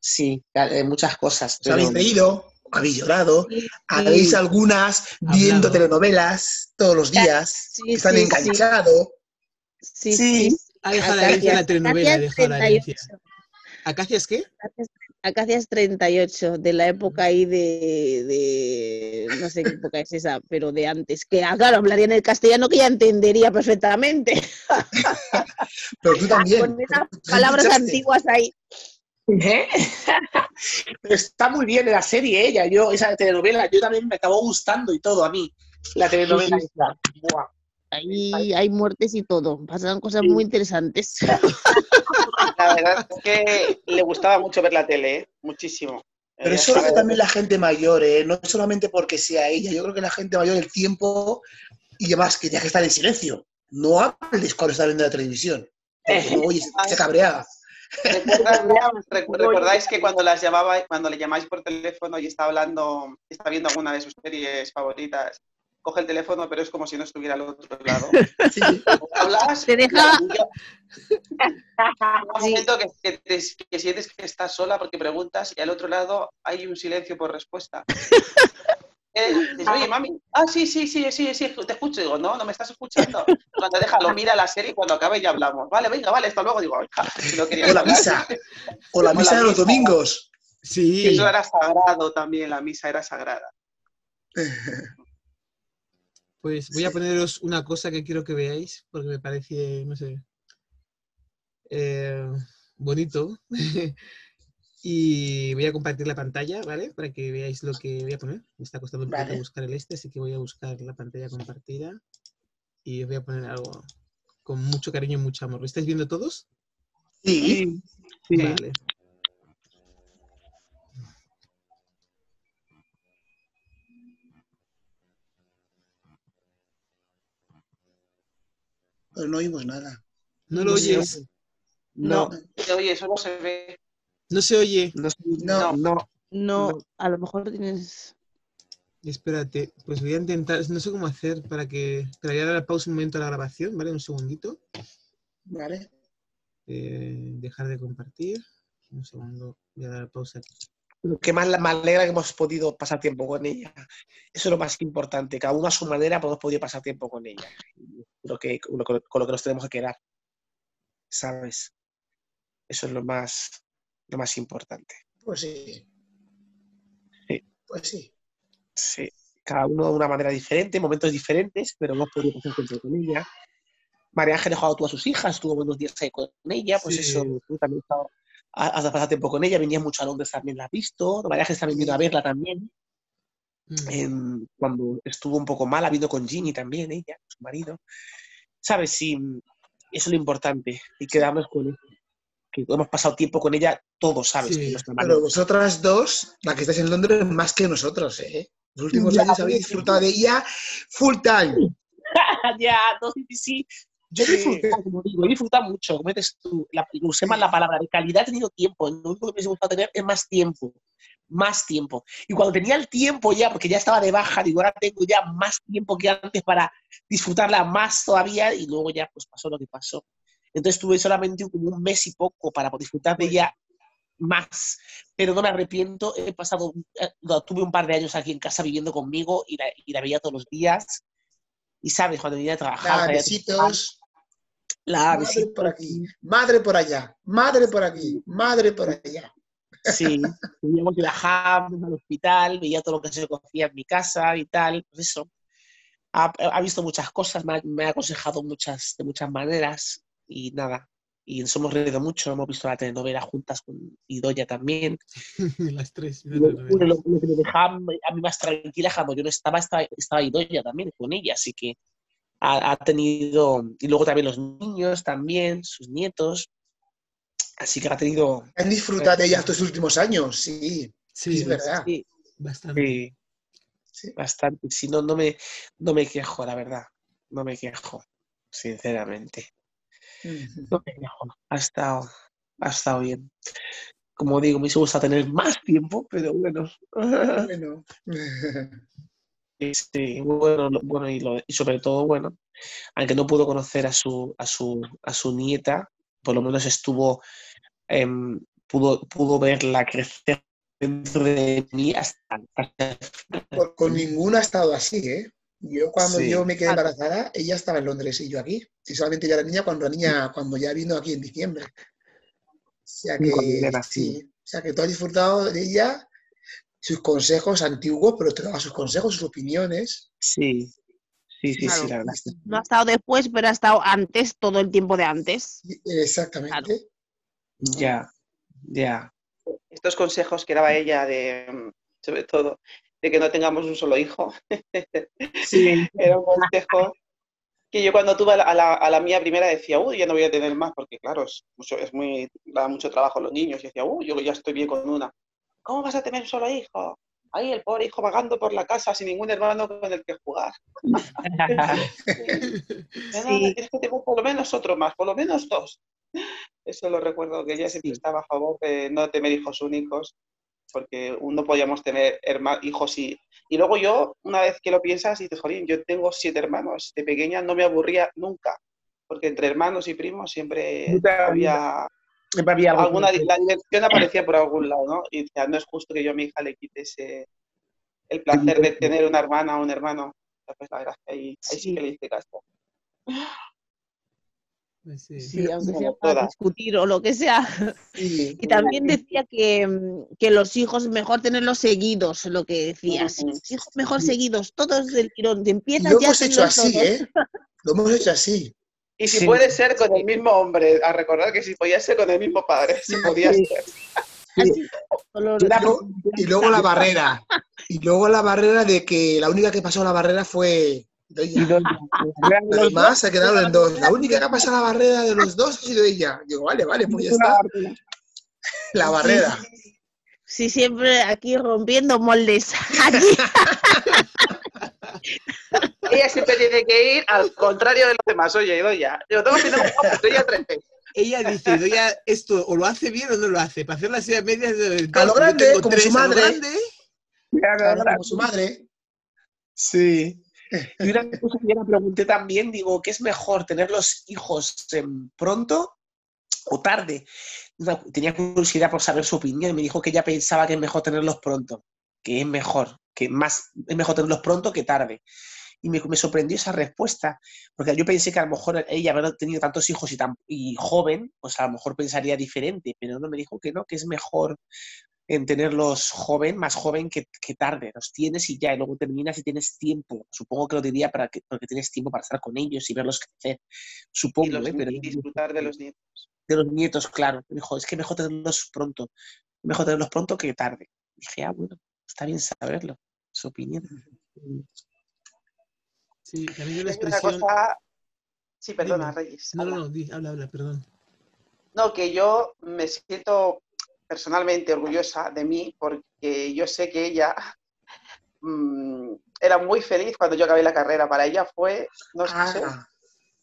Sí, muchas cosas. Os habéis pero- reído, habéis llorado, Sí, habéis algunas viendo Hablado. telenovelas todos los días, Sí, que están enganchados. Sí, Sí. sí. Ha dejado la herencia la telenovela, ha dejado la herencia. 38. ¿Acacias qué? Acacias 38, de la época ahí de, de- No sé qué época es esa, pero de antes. Que, ah, claro, hablaría en el castellano que ya entendería perfectamente. Pero tú también. Con esas palabras antiguas ahí. ¿Eh? Está muy bien la serie ella, yo, esa telenovela, yo también me acabó gustando y todo a mí. La telenovela. Sí. Buah. Ahí hay muertes y todo. Pasan cosas Sí. muy interesantes. La verdad es que le gustaba mucho ver la tele, ¿eh? muchísimo. Pero Ella eso lo hace también la gente mayor, ¿eh? no solamente porque sea ella. Yo creo que la gente mayor, el tiempo y además que tenía que estar en silencio. No hables cuando está viendo la televisión. Porque oyes, se cabrea. ¿Recuerdas- recu- ¿Recordáis que cuando las llamaba, cuando le llamáis por teléfono y está hablando, está viendo alguna de sus series favoritas, coge el teléfono, pero es como si no estuviera al otro lado. Sí. Hablas, Te deja- un momento que, que te- que sientes que estás sola porque preguntas y al otro lado hay un silencio por respuesta. Eh, dices, Oye, mami, ah, sí, sí, sí, sí, sí, te escucho. Digo, no, no me estás escuchando. Cuando déjalo, mira la serie y cuando acabe ya hablamos. Vale, venga, vale, hasta luego. Digo, hija, si no querías O la hablar. misa. O la misa de los misa. domingos. Sí. Eso era sagrado también, la misa era sagrada. Pues voy a poneros una cosa que quiero que veáis, porque me parece, no sé, eh, bonito. y voy a compartir la pantalla, ¿vale? Para que veáis lo que voy a poner. Me está costando un poquito Vale. buscar el este, así que voy a buscar la pantalla compartida. Y os voy a poner algo con mucho cariño y mucho amor. ¿Lo estáis viendo todos? Sí. Vale. Pero no oímos nada. No lo No se oyes. No, Oye, eso no se ve. No se oye. No, No. no, no, No. a lo mejor tienes... Espérate, pues voy a intentar, no sé cómo hacer para que... Te voy a dar pausa un momento a la grabación, ¿vale? Un segundito. ¿Vale? Eh, dejar de compartir. Un segundo, voy a dar pausa aquí. Lo que más me alegra que hemos podido pasar tiempo con ella. Eso es lo más importante. Cada uno a su manera hemos podido pasar tiempo con ella. Lo que, lo con lo que nos tenemos que quedar. ¿Sabes? Eso es lo más, lo más importante. Pues sí. Sí. Pues sí. Sí. Cada uno de una manera diferente, momentos diferentes, pero hemos podido pasar tiempo con ella. María Ángel ha jugado tú a sus hijas, tuvo buenos días ahí con ella, pues Sí. eso, tú también has estado- has pasado tiempo con ella, venía mucho a Londres también la has visto, María Ángel también vino a verla también. Mm. en- cuando estuvo un poco mala, vino con Ginny también, ella, su marido. ¿Sabes? Sí, eso es lo importante. Y quedamos con eso. Que hemos pasado tiempo con ella todos, ¿sabes? Sí, Que Pero vosotras dos, la que estáis en Londres, más que nosotros, ¿eh? Los últimos Ya, años habéis disfrutado de ella full time. ya, no, sí, sí. Yo Sí. disfrutado, como digo, he disfrutado mucho, como dices tú, la, usé más la palabra de calidad, he tenido tiempo, lo único que me hubiese gustado tener es más tiempo, más tiempo. Y cuando tenía el tiempo ya, porque ya estaba de baja, digo, ahora tengo ya más tiempo que antes para disfrutarla más todavía, y luego ya pues pasó lo que pasó. Entonces tuve solamente como un mes y poco para disfrutar de ella más, pero no me arrepiento, he pasado, eh, tuve un par de años aquí en casa viviendo conmigo y la, y la veía todos los días, y sabes, cuando venía a trabajar, besitos. la Madre por aquí, madre por allá, madre por aquí, madre por allá. Sí, veíamos de la Ham al hospital, veía todo lo que se cocía en mi casa y tal, pues eso. Ha, ha visto muchas cosas, me ha, me ha aconsejado muchas, de muchas maneras y nada. Y nos hemos reído mucho, hemos visto la telenovela juntas con Idoya también. Las tres. Y lo, lo- lo que me dejaba a mí más tranquila, cuando yo no estaba, estaba, estaba Idoya también con ella, así que ha, ha tenido, y luego también los niños también, sus nietos, así que ha tenido, Han disfrutado de ella estos últimos años, sí, Sí, es verdad. sí, bastante. sí, Sí. bastante. Si no, no me, no me quejo, la verdad. No me quejo, sinceramente. No quejo. Ha estado, ha estado bien. Como digo, me hubiese gustado tener más tiempo, pero bueno. Bueno. Este, bueno, bueno y, lo- y sobre todo, bueno, aunque no pudo conocer a su, a su, a su nieta, por lo menos estuvo, em, pudo, pudo verla crecer dentro de mí hasta, hasta- Con, con ninguno ha estado así, ¿eh? Yo cuando Sí. yo me quedé embarazada, ella estaba en Londres y yo aquí. Y solamente ya era niña cuando la niña, cuando ya vino aquí en diciembre. O sea que sí. O sea que tú has disfrutado de ella, sus consejos antiguos, pero te daba sus consejos, sus opiniones. Sí, sí, sí, Claro. sí, la verdad. No ha estado después, pero ha estado antes, todo el tiempo de antes. Exactamente. Ya, ya. Estos consejos que daba ella de, sobre todo, de que no tengamos un solo hijo, Sí, era un consejo que yo cuando tuve a la, a la- a la mía primera decía, uy, ya no voy a tener más, porque claro, es, mucho, es muy, da mucho trabajo a los niños. Y decía, uy, yo ya estoy bien con una. ¿Cómo vas a tener un solo hijo? Ahí el pobre hijo vagando por la casa sin ningún hermano con el que jugar. Sí. tienes que tener por lo menos otro más, por lo menos dos. Eso lo recuerdo, que ella siempre Sí. estaba a favor de no tener hijos únicos, porque no podíamos tener herma- hijos y... Y luego yo, una vez que lo piensas, dices, jolín, yo tengo siete hermanos, de pequeña no me aburría nunca, porque entre hermanos y primos siempre había alguna, la diversión aparecía por algún lado, ¿no? Y decía, no es justo que yo a mi hija le quite ese, el placer de tener una hermana o un hermano. Pues la verdad que ahí, ahí sí Sí. que le hice caso. Sí. Sí, aunque sea para todas. discutir o lo que sea. Sí. Y también decía que, mm, que los hijos mejor tenerlos seguidos, lo que decía. Sí, Ujú. los hijos mejor seguidos, todos del tirón. Te empiezas lo ya hemos hecho así, todos. ¿eh? Lo hemos hecho así. Y si Sí. puede ser con el mismo hombre, a recordar que si podía ser con el mismo padre, si podía Sí. ser. Así, y luego la barrera. Y luego la barrera de que la única que pasó la barrera fue y ella. dos- eran Los demás se quedaron en dos. La única que ha pasado la barrera de los dos ha sido ella. Digo, vale, vale, pues ya está. La barrera. Sí, siempre aquí rompiendo moldes. Aquí. ella siempre tiene que ir al contrario de los demás. Oye, Idoya, yo tengo que tener Idoya tres. Ella dice, Idoia, esto o lo hace bien o no lo hace. Para hacer las ideas medias de A lo grande, como su a lo madre. grande. Como su madre. Sí. Y una cosa que yo le pregunté también, digo, ¿qué es mejor, tener los hijos em, pronto o tarde? Tenía curiosidad por saber su opinión y me dijo que ella pensaba que es mejor tenerlos pronto, que es mejor, que más es mejor tenerlos pronto que tarde. Y me, me sorprendió esa respuesta, porque yo pensé que a lo mejor ella haber tenido tantos hijos y, tan, y joven, pues a lo mejor pensaría diferente, pero no me dijo que no, que es mejor en tenerlos joven, más joven que, que tarde. Los tienes y ya, y luego terminas y tienes tiempo. Supongo que lo diría para que, porque tienes tiempo para estar con ellos y verlos crecer. Y, Supongo, los- ¿eh? Pero y disfrutar de los nietos. de los nietos, claro. Me dijo, es que mejor tenerlos pronto. Mejor tenerlos pronto que tarde. Dije, ah, bueno, está bien saberlo. Su opinión. Sí, también una expresión. cosa... Sí, perdona, Dime. Reyes. No, no, no, di- habla, habla, perdón. No, que yo me siento personalmente orgullosa de mí porque yo sé que ella mm, era muy feliz cuando yo acabé la carrera. Para ella fue, no sé, Ah,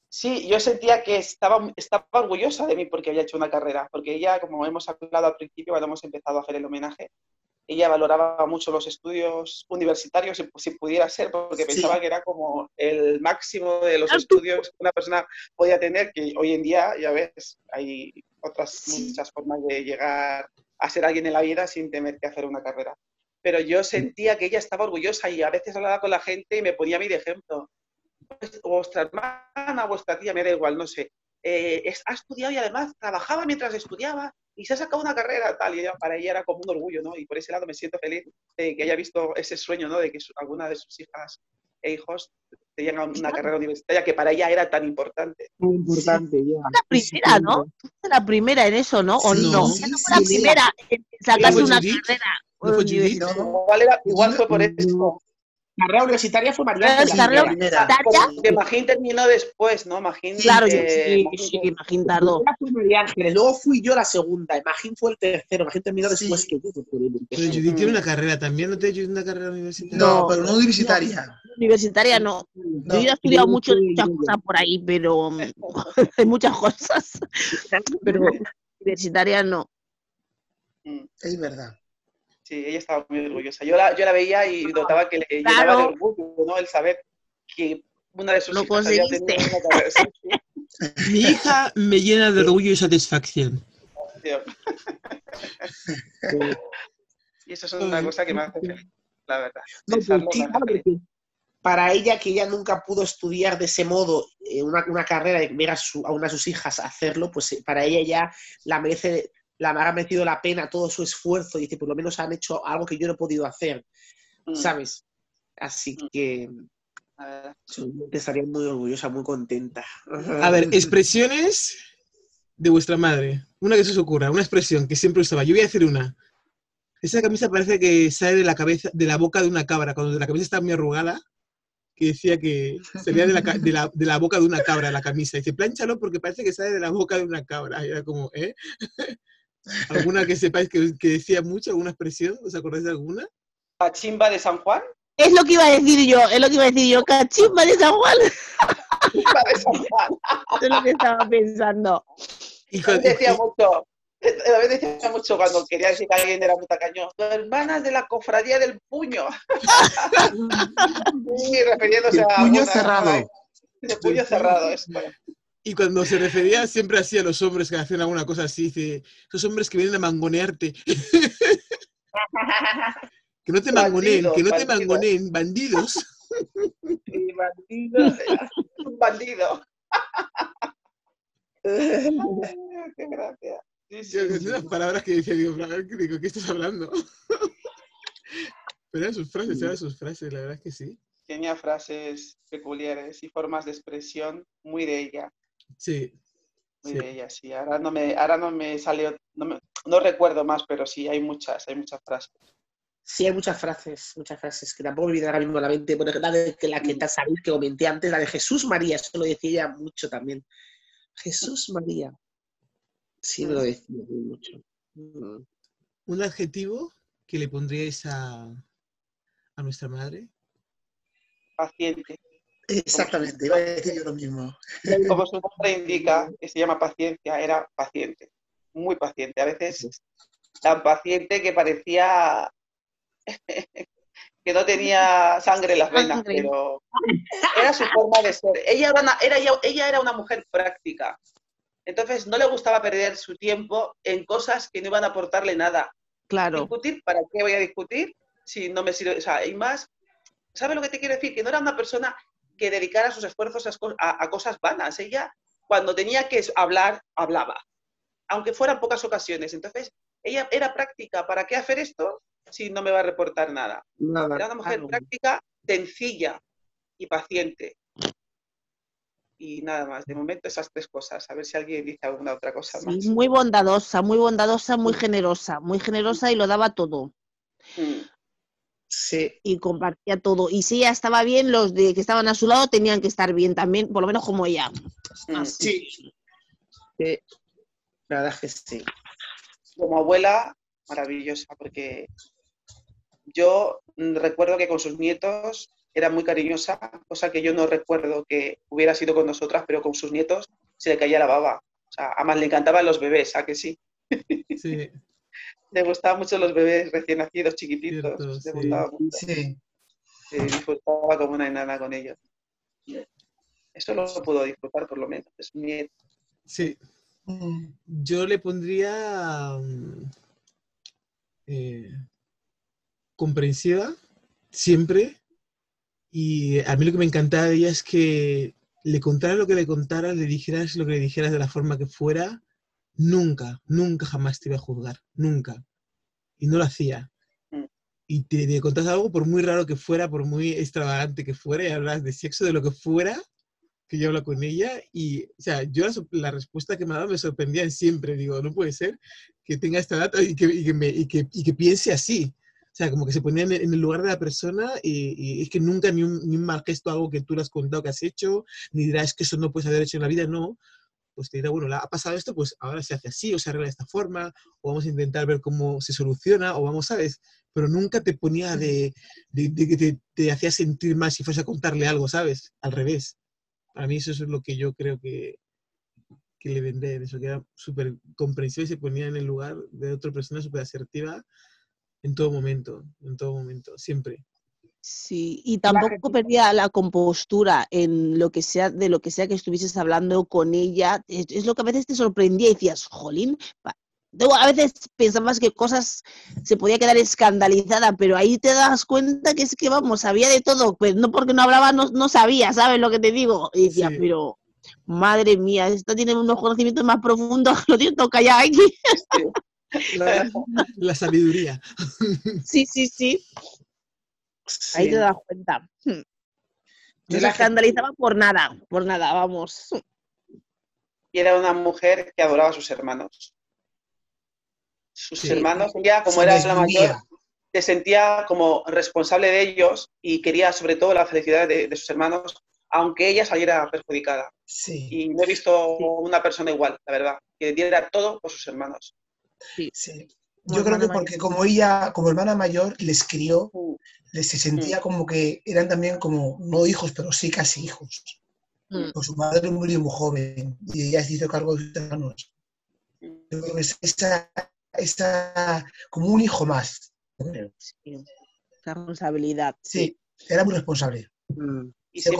sí, yo sentía que estaba, estaba orgullosa de mí porque había hecho una carrera, porque ella, como hemos hablado al principio, cuando hemos empezado a hacer el homenaje, ella valoraba mucho los estudios universitarios, si, si pudiera ser, porque Sí. pensaba que era como el máximo de los Ah, estudios que una persona podía tener, que hoy en día, ya ves, hay otras muchas formas de llegar a ser alguien en la vida sin tener que hacer una carrera. Pero yo sentía que ella estaba orgullosa y a veces hablaba con la gente y me ponía a mí de ejemplo. Pues, vuestra hermana, vuestra tía, me da igual, no sé. eh, es- ha estudiado y además trabajaba mientras estudiaba y se ha sacado una carrera tal y ella- para ella era como un orgullo, ¿no? Y por ese lado me siento feliz de que haya visto ese sueño, ¿no? De que su- alguna de sus hijas e hijos tengan una carrera universitaria que para ella era tan importante. Muy importante, ya. La primera, ¿no? La primera en eso, ¿no? ¿O Sí, no? sí, no sí, fue la sí. primera en sacarse una Judith? carrera. ¿No fue Judith? no. Igual, era- igual fue por eso. Carrera universitaria fue María Claro, carrera la primera. universitaria. Porque Magín terminó después, ¿no? Magín. Claro, yo eh, sí, Magín- sí, Magín La tardó. primera fue María Ángeles, luego fui yo la segunda, Magín fue el tercero, Magín terminó Sí. después que yo. que fue el Pero. Judith tiene una carrera también, ¿no Judith una carrera universitaria? No, No, pero no universitaria. Universitaria no. No. Yo he estudiado mucho, muchas cosas por ahí, pero hay muchas cosas. Pero universitaria no. Mm, Es verdad. Sí, ella estaba muy orgullosa. Yo la, yo la veía y notaba que le llenaba Claro. de orgullo, ¿no? El saber que una de sus Lo hijas había conseguiste. una Mi hija me llena de orgullo y satisfacción. Y eso es una cosa que me hace feliz, la verdad. No, pues sí, claro, porque para ella, que ella nunca pudo estudiar de ese modo eh, una, una carrera y ver a, su- a una de sus hijas hacerlo, pues eh, para ella ya la merece, la ha merecido la pena todo su esfuerzo. Y dice, por lo menos han hecho algo que yo no he podido hacer, Mm, ¿sabes? Así Mm. que seguramente estaría muy orgullosa, muy contenta. A ver, expresiones de vuestra madre. Una que se os ocurra, una expresión que siempre usaba. Yo voy a decir una. Esa camisa parece que sale de la cabeza, de la boca de una cabra, cuando la camisa está muy arrugada, que decía que salía de la, de la, de la boca de una cabra la camisa. Dice, plánchalo porque parece que sale de la boca de una cabra. Y era como, ¿eh? ¿Alguna que sepáis que, que decía mucho, alguna expresión? ¿Os acordáis de alguna? ¿La chimba de San Juan? Es lo que iba a decir yo, es lo que iba a decir yo. Cachimba de San Juan. Chimba de San Juan. Es lo que estaba pensando. Y decía mucho, David decía mucho cuando quería decir que alguien era muy tacaño. Hermanas de la cofradía del puño. Sí, refiriéndose El a. puño una- cerrado. De puño cerrado, esto. Y cuando se refería siempre así a los hombres que hacen alguna cosa así, dice, esos hombres que vienen a mangonearte. que no te mangoneen, Bandidos, que no te bandidos. mangoneen, bandidos. Sí, bandido. Un bandido. Qué gracia. Sí, sí. Unas palabras que decía, digo, digo, ¿qué estás hablando? Pero eran sus frases, eran sus frases, la verdad es que sí. Tenía frases peculiares y formas de expresión muy de ella. Sí. Muy Sí. de ella, sí. Ahora no me, ahora no me salió, no, me- no recuerdo más, pero sí, hay muchas, hay muchas frases. Sí, hay muchas frases, muchas frases que tampoco me vienen ahora mismo a la mente. Por ejemplo, la, de, que la que te sabéis que comenté antes, la de Jesús María, eso lo decía ella mucho también. Jesús María. Sí, lo decía muy mucho. Mm. Un adjetivo que le pondríais a, a nuestra madre. Paciente. Exactamente, iba a decir yo lo mismo. Como su nombre indica, que se llama paciencia, era paciente, muy paciente. A veces tan paciente que parecía que no tenía sangre en las venas, pero era su forma de ser. Ella era, una, era, ella, ella era una mujer práctica. Entonces no le gustaba perder su tiempo en cosas que no iban a aportarle nada. Claro, discutir, ¿para qué voy a discutir si no me sirve? O sea, y más, ¿sabes lo que te quiero decir? Que no era una persona que dedicara sus esfuerzos a, esco- a- a cosas vanas. Ella, cuando tenía que hablar, hablaba, aunque fueran pocas ocasiones. Entonces, ella era práctica. ¿Para qué hacer esto si no me va a reportar nada? Nada. Era una mujer claro. práctica, sencilla y paciente. Y nada más, de momento esas tres cosas. A ver si alguien dice alguna otra cosa sí, más. muy bondadosa, muy bondadosa, muy generosa, muy generosa y lo daba todo. Mm. Sí, y compartía todo. Y si ella estaba bien, los de que estaban a su lado tenían que estar bien también, por lo menos como ella. Mm. Así. sí. Sí, La verdad es que sí. como abuela, maravillosa, porque yo mm, recuerdo que con sus nietos era muy cariñosa, cosa que yo no recuerdo que hubiera sido con nosotras, pero con sus nietos se le caía la baba. O sea, además le encantaban los bebés, ¿a que sí? Sí, Le gustaban mucho los bebés recién nacidos, chiquititos. Cierto, le sí. gustaba mucho. Sí. Se disfrutaba como una enana con ellos. Eso lo pudo disfrutar por lo menos, de su nieto. sí. Yo le pondría mm, eh, comprensiva, siempre. Y a mí lo que me encantaba de ella es que le contaras lo que le contaras, le dijeras lo que le dijeras de la forma que fuera, nunca, nunca jamás te iba a juzgar, nunca. Y no lo hacía. Mm. Y te, te contas algo, por muy raro que fuera, por muy extravagante que fuera, y hablas de sexo, de lo que fuera, que yo hablo con ella, y, o sea, yo la, la respuesta que me ha dado me sorprendía siempre. Digo, no puede ser que tenga esta data y que, y que, me- y que, y que piense así. O sea, como que se ponía en, el lugar de la persona y, y es que nunca ni un, ni un mal gesto, algo que tú le has contado que has hecho, ni dirás que eso no puedes haber hecho en la vida, no. Pues te dirá, bueno, ha pasado esto, pues ahora se hace así, o se arregla de esta forma, o vamos a intentar ver cómo se soluciona, o vamos, ¿sabes? Pero nunca te ponía de, de, de que te, hacía sentir mal si fuese a contarle algo, ¿sabes? Al revés. Para mí eso es lo que yo creo que, que le vendé, eso que era súper comprensiva y se ponía en el lugar de otra persona súper asertiva en todo momento, en todo momento, siempre. Sí, y tampoco perdía la compostura en lo que sea, de lo que sea que estuvieses hablando con ella. Es, es lo que a veces te sorprendía y decías, jolín, a veces pensabas que cosas se podía quedar escandalizada, pero ahí te das cuenta que es que, vamos, sabía de todo, pues no porque no hablaba, no, no sabía, ¿sabes lo que te digo? Y decía, Sí. pero, madre mía, esta tiene unos conocimientos más profundos, lo tienes todo callado aquí. La, la sabiduría. Sí, sí, sí, ahí te das cuenta. Hmm. No se la gente- escandalizaba por nada, por nada, vamos. y era una mujer que adoraba a sus hermanos. Sus Sí. hermanos, ella como Se era la mayor, se sentía como responsable de ellos y quería sobre todo la felicidad de, de sus hermanos, aunque ella saliera perjudicada. Sí, Y no he visto Sí. una persona igual, la verdad, que diera todo por sus hermanos. Sí. Yo creo que porque como ella, como hermana mayor, les crió, Mm. les se sentía como que eran también como, no hijos, pero sí casi hijos. Mm. Pues su madre murió muy joven y ella se hizo cargo de sus hermanos. Yo creo que es esa, esa, como un hijo más. Responsabilidad. Sí, era muy responsable. Mm. Y Se, se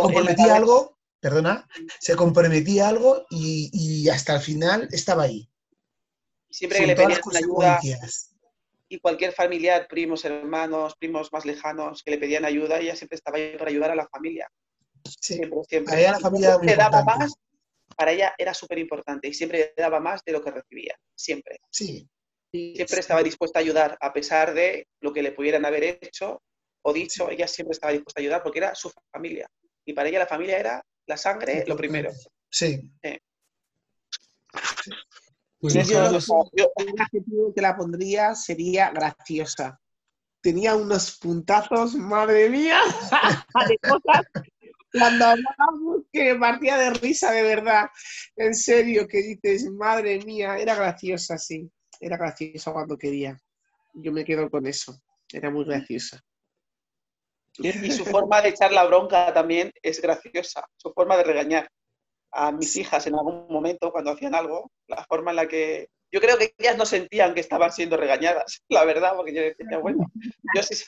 comprometía algo, perdona, se comprometía algo y, y hasta el final estaba ahí. Siempre que le pedían ayuda consecuencias. y cualquier familiar, primos, hermanos, primos más lejanos que le pedían ayuda, ella siempre estaba ahí para ayudar a la familia. Sí, Siempre, siempre. Para ella la familia siempre daba más, para ella era súper importante y siempre daba más de lo que recibía, siempre. sí, Siempre estaba dispuesta a ayudar, a pesar de lo que le pudieran haber hecho o dicho, ella siempre estaba dispuesta a ayudar porque era su familia. Y para ella la familia era la sangre, lo primero. sí. Sí, yo Yo- El adjetivo que la pondría sería graciosa. Tenía unos puntazos, madre mía, de cosas. Cuando hablábamos que partía de risa, de verdad. En serio, que dices, madre mía, era graciosa, sí. Era graciosa cuando quería. Yo me quedo con eso. Era muy graciosa. Y su forma de echar la bronca también es graciosa, su forma de regañar a mis hijas en algún momento cuando hacían algo, la forma en la que... Yo creo que ellas no sentían que estaban siendo regañadas, la verdad, porque yo decía, bueno, yo sí,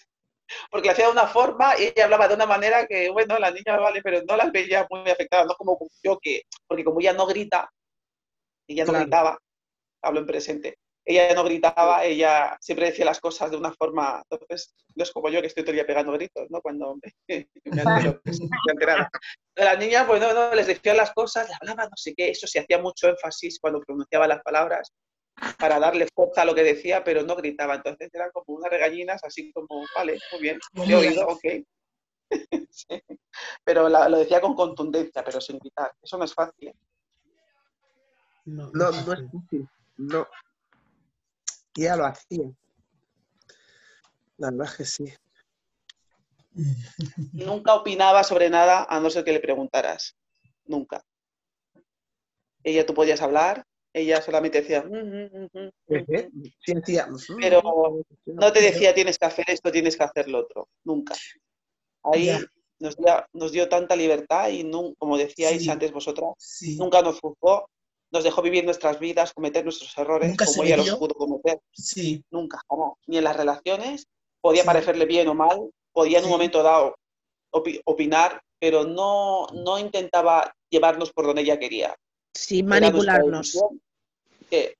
porque la hacía de una forma y ella hablaba de una manera que, bueno, la niña vale, pero no las veía muy afectadas, no como yo que, porque como ella no grita, ella no Claro. gritaba, hablo en presente, ella no gritaba, ella siempre decía las cosas de una forma, entonces no es como yo que estoy todo el día pegando gritos, ¿no? Cuando me, me entero, que estoy enterada. La niña, pues no, no, les decía las cosas, le hablaba no sé qué, eso se hacía mucho énfasis cuando pronunciaba las palabras para darle fuerza a lo que decía, pero no gritaba. Entonces eran como unas regañinas, así como, vale, muy bien, he oído, ok. Sí. Pero la- lo decía con contundencia, pero sin gritar. Eso no es fácil. ¿eh? No, No, no no es fácil. No. Y ella lo hacía. La verdad es que sí. Nunca opinaba sobre nada a no ser que le preguntaras. Nunca. Ella tú podías hablar, ella solamente decía. Sí, decía, "Mm, Pero no te decía tienes que hacer esto, tienes que hacer lo otro. Nunca. Ahí Ya. nos dio, nos dio tanta libertad y, como decíais Sí. antes vosotras, Sí, nunca nos juzgó, nos dejó vivir nuestras vidas, cometer nuestros errores Nunca se como ella los pudo cometer. sí, Nunca, jamás. Ni en las relaciones podía Sí. parecerle bien o mal, podía en un momento dado opi- opinar, pero no, no intentaba llevarnos por donde ella quería. Sí, manipularnos. que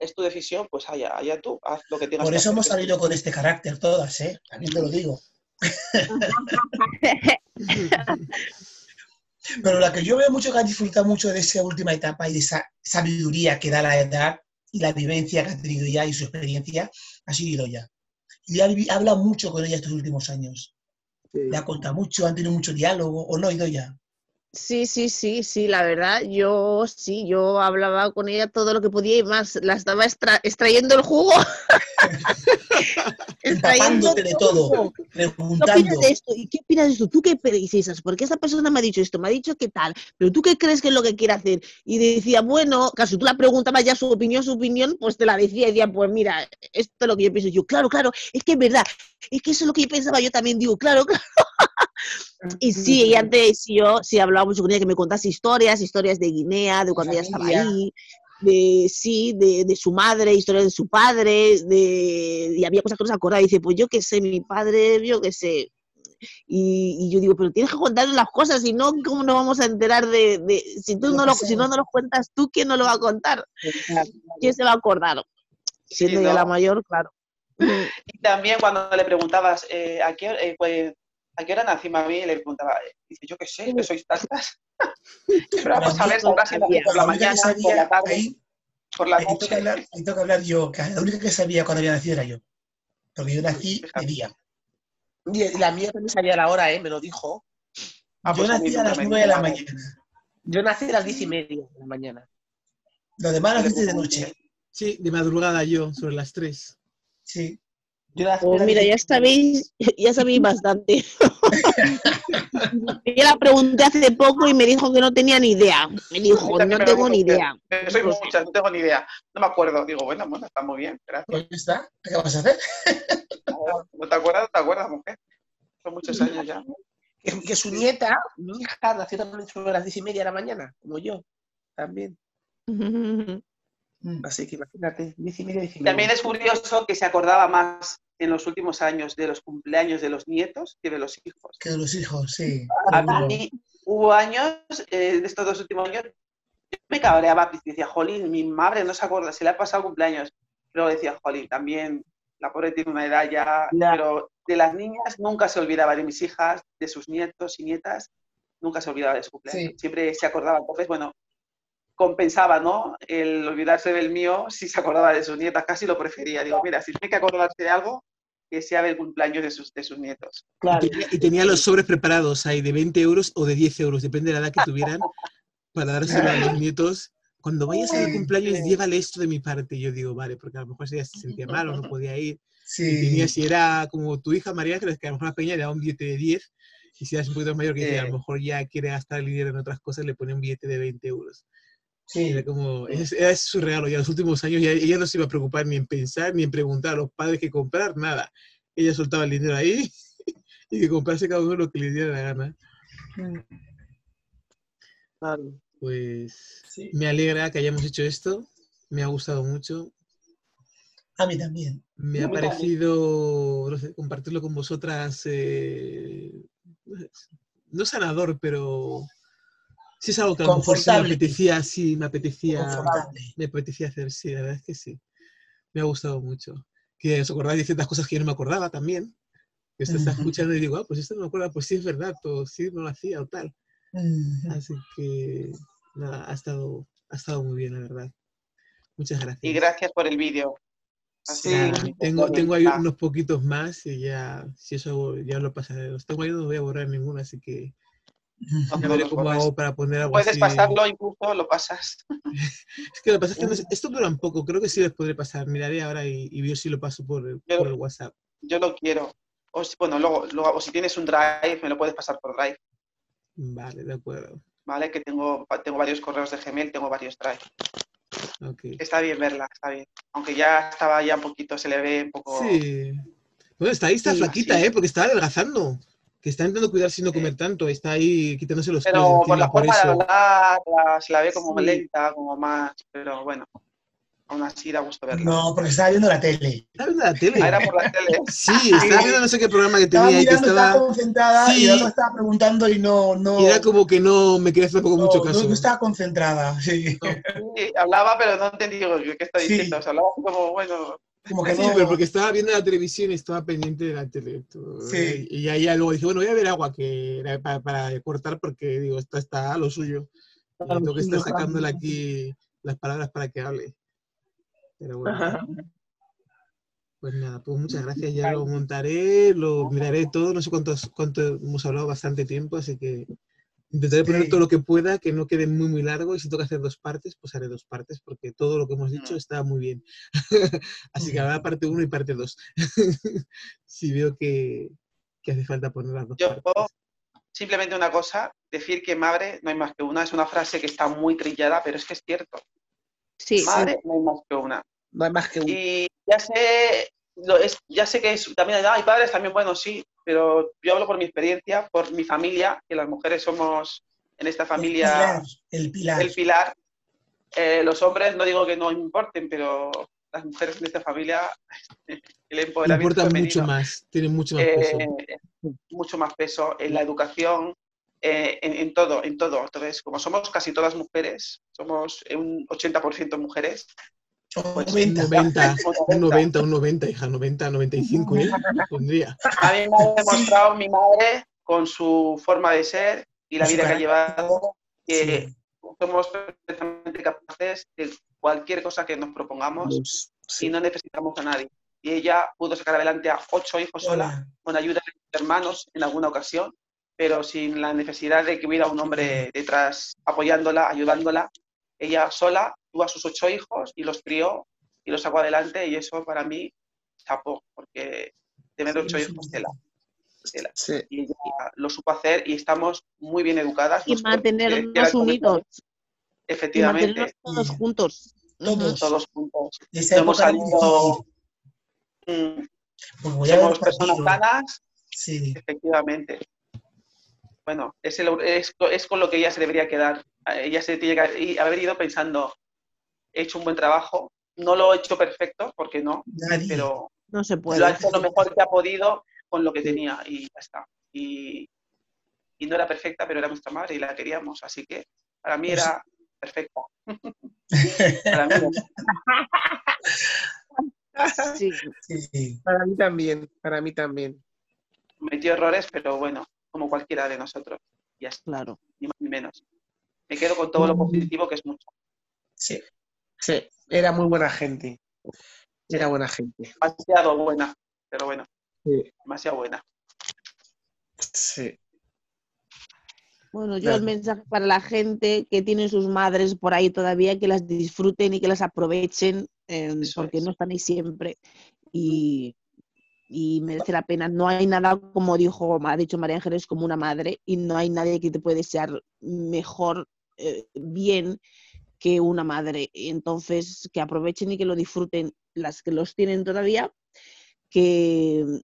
es tu decisión, pues allá, allá tú, haz lo que tengas por que eso hacer, hemos salido con este carácter todas, ¿eh? También te lo digo. Pero la que yo veo mucho que ha disfrutado mucho de esa última etapa y de esa sabiduría que da la edad y la vivencia que ha tenido ya y su experiencia ha sido Idoya. Y ha, vivi- habla mucho con ella estos últimos años. Sí. Le ha contado mucho, han tenido mucho diálogo, ¿o no, Idoya? Sí, sí, sí, sí, la verdad, yo sí, yo hablaba con ella todo lo que podía y más, la estaba extra- extrayendo el jugo. extrayendo de todo. ¿Qué opinas de esto? ¿Y qué opinas de esto? ¿Tú qué dices? ¿Por qué esta persona me ha dicho esto? Me ha dicho qué tal, pero tú qué crees que es lo que quiere hacer? Y decía, bueno, caso tú la preguntabas ya su opinión, su opinión, pues te la decía y decía, pues mira, esto es lo que yo pienso. Y yo, claro, claro, es que es verdad, es que eso es lo que yo pensaba, yo también digo, claro, claro. Y sí, y antes yo sí hablaba mucho con ella que me contase historias, historias de Guinea, de cuando ella estaba ahí, de sí, de, de su madre, historias de su padre, de y había cosas que no se acordaba. Y dice, pues yo qué sé, mi padre, yo qué sé. Y, y yo digo, pero tienes que contarnos las cosas, si no, ¿cómo nos vamos a enterar de, de- si tú no lo, si no nos lo cuentas tú, ¿quién nos lo va a contar? ¿Quién se va a acordar? Siendo Sí, ya la mayor, claro. Y también cuando le preguntabas, eh, ¿a, qué, eh, pues, ¿a qué hora nací mami? Le preguntaba, eh, dice, yo qué sé, que sois tantas. Pero vamos a ver, por la que mañana, por la tarde, ahí, por la ahí noche. hablar, ahí toca hablar yo, que la única que sabía cuando había nacido era yo. Porque yo nací de día. Y y la mía también sabía la hora, ¿eh? Me lo dijo. Ah, yo pues mí nací a las 9 de la mañana. Yo nací a las diez y media de la mañana. Lo demás naciste de noche. Sí, de madrugada yo, sobre las 3. Sí. Yo a Pues las mira, ya sabéis, ya sabéis bastante. Yo la pregunté hace poco y me dijo que no tenía ni idea. Me A dijo, no me tengo ni idea. Eh, Soy muchas, no tengo ni idea. No me acuerdo. Digo, bueno, bueno, está muy bien, gracias. Pues ya está. ¿Qué vas a hacer? ¿No te acuerdas? ¿No te acuerdas, mujer? Son muchos años ya. Que, que su nieta, mi hija, nació también sobre las diez y media de la mañana, como yo. También. Mm. Así que imagínate, diez y media, diez y Y también media. es curioso que se acordaba más en los últimos años de los cumpleaños de los nietos que de los hijos. Que de los hijos, sí. A mí hubo años, eh, de estos dos últimos años, yo me cabreaba y decía, Jolín, mi madre no se acuerda, se le ha pasado cumpleaños. Pero decía, Jolín, también la pobre tiene una edad ya, Ya. pero de las niñas nunca se olvidaba de mis hijas, de sus nietos y nietas, nunca se olvidaba de su cumpleaños. Sí. Siempre se acordaba. Entonces, bueno, compensaba, ¿no? El olvidarse del mío si se acordaba de sus nietas, casi lo prefería. Digo, mira, si tiene que acordarse de algo, que sea del cumpleaños de sus, de sus nietos. Claro. Y tenía, y tenía los sobres preparados ahí de 20 euros o de 10 euros, depende de la edad que tuvieran, para dárselo a los nietos. Cuando vayas al cumpleaños, llévale esto de mi parte. Y yo digo, vale, porque a lo mejor ella se sentía mal o no podía ir. Y Sí. tenía, si era como tu hija María, que a lo mejor la peña le da un billete de 10. Y si eres un poquito mayor, que dice, a lo mejor ya quiere gastar el dinero en otras cosas, le pone un billete de 20 euros. Sí. Era como, es, era su regalo. Y en los últimos años ya, ella no se iba a preocupar ni en pensar, ni en preguntar a los padres qué comprar, nada. Ella soltaba el dinero ahí y que comprase cada uno lo que le diera la gana. Claro. Pues Sí. me alegra que hayamos hecho esto, me ha gustado mucho, A mí también. me ha parecido, no sé, compartirlo con vosotras, eh, no sanador, pero sí es algo que a lo mejor sí me apetecía, sí, me apetecía, me apetecía hacer, sí, la verdad es que sí. Me ha gustado mucho. Que os acordáis de ciertas cosas que yo no me acordaba también. Que esto está Ujú. escuchando y digo, ah, pues esto no me acuerdo, pues sí es verdad, o sí no lo hacía o tal. Mm. Así que, nada, ha estado, ha estado muy bien, la verdad. Muchas gracias. Y gracias por el vídeo. Sí, tengo, tengo ahí está. unos poquitos más y ya, si eso ya lo pasaré. Los tengo ahí, no voy a borrar ninguno, así que No, ya no veré los cómo borres. hago para poner algo Puedes así. pasarlo, incluso lo pasas. Es que lo que pasa es que esto dura un poco, creo que sí les podré pasar. Miraré ahora y, y veo si lo paso por, el- Yo- por el WhatsApp. Yo lo quiero. O si, bueno, luego, luego, o si tienes un drive, me lo puedes pasar por drive, Vale, de acuerdo. ¿vale? Que tengo, tengo varios correos de Gmail, tengo varios drive. Está bien verla, está bien. Aunque ya estaba ya un poquito, se le ve un poco... Sí. Bueno, está ahí, está Sí, flaquita. ¿eh? Porque está adelgazando. Que está intentando cuidar sin no comer tanto. Está ahí quitándose los kilos de Pero por encima, la por forma de eso. hablar, la- se la ve como Sí. lenta, como más... Pero bueno, aún así da gusto verla. No, porque estaba viendo la tele. Está viendo la tele. Ah, era por la tele. Sí, estaba viendo no sé qué programa que Estaba tenía ahí que estaba estaba. concentrada Sí. y la otra estaba preguntando y no, no, Y era como que no me quería hacer tampoco no, mucho caso. no estaba concentrada. Sí. Sí, hablaba, pero no entendí qué qué está Sí. diciendo. O sea, hablaba como, bueno, Como que Sí, no. pero porque estaba viendo la televisión y estaba pendiente de la tele. todo, Sí. ¿eh? Y ya luego dije, bueno, voy a ver agua que era para, para cortar porque digo, esta está a lo suyo. Tengo que estar sacándole aquí las palabras para que hable. Pero bueno, pues nada, pues muchas gracias. Ya lo montaré, lo miraré todo. No sé cuántos, cuánto hemos hablado bastante tiempo, así que intentaré poner Sí. todo lo que pueda, que no quede muy, muy largo. Y si tengo que hacer dos partes, pues haré dos partes, porque todo lo que hemos dicho está muy bien. así que habrá parte uno y parte dos. si veo que, que hace falta poner las dos yo partes. simplemente una cosa, decir que madre no hay más que una, es una frase que está muy trillada, pero es que es cierto. Sí, Madre no hay más que una. No hay más que un. Y ya sé, lo es, ya sé que es, también hay padres también, bueno, sí, pero yo hablo por mi experiencia, por mi familia, que las mujeres somos en esta familia El pilar. el pilar. Eh, los hombres no digo que no importen, pero las mujeres de esta familia, el empoderamiento Importa femenino, mucho más, tiene mucho más peso. eh, mucho más peso en la educación, eh, en, en todo, en todo. Entonces, como somos casi todas mujeres, somos un 80% mujeres, 90. 90, un un 90, un 90, hija, 90, 95, ¿eh? Pondría. A mí me ha demostrado mi madre con su forma de ser y la vida que ha llevado, que Sí. somos perfectamente capaces de cualquier cosa que nos propongamos sí. y no necesitamos a nadie. Y ella pudo sacar adelante a ocho hijos sola, Hola. con ayuda de sus hermanos en alguna ocasión, pero sin la necesidad de que hubiera un hombre detrás apoyándola, ayudándola. Ella sola tuvo a sus ocho hijos y los crió y los sacó adelante y eso para mí chapó, porque tener Sí, ocho hijos tela, tela. Sí. Y ella lo supo hacer y estamos muy bien educadas. y mantenernos unidos. Y Efectivamente, mantenernos todos juntos. Ujú. Todos. todos juntos. Y hemos salido, mm, Porque voy a ver somos personas sanas Sí. Efectivamente. Bueno, es, el- es, es con lo que ella se debería quedar. Ella se tiene que y haber ido pensando, he hecho un buen trabajo, no lo he hecho perfecto, porque no, Nadie. pero No se lo ha puede. hecho lo mejor que ha podido con lo que tenía y ya está. Y, y no era perfecta, pero era nuestra madre y la queríamos, así que para mí Pues- era perfecta. Para mí, Sí. Sí, sí. Para mí también, para mí también. cometió errores, pero bueno, como cualquiera de nosotros, ya está, Claro. ni más ni menos. Me quedo con todo lo Mm. positivo que es mucho. Sí. Sí, era muy buena gente. Era buena gente. demasiado buena, pero bueno, Sí. demasiado buena. sí. Bueno, yo el mensaje para la gente que tiene sus madres por ahí todavía, que las disfruten y que las aprovechen, eh, Eso porque es. no están ahí siempre y, y merece la pena. No hay nada, como dijo, ha dicho María Ángeles, como una madre y no hay nadie que te puede desear mejor, eh, bien que una madre. Entonces, que aprovechen y que lo disfruten las que los tienen todavía, que,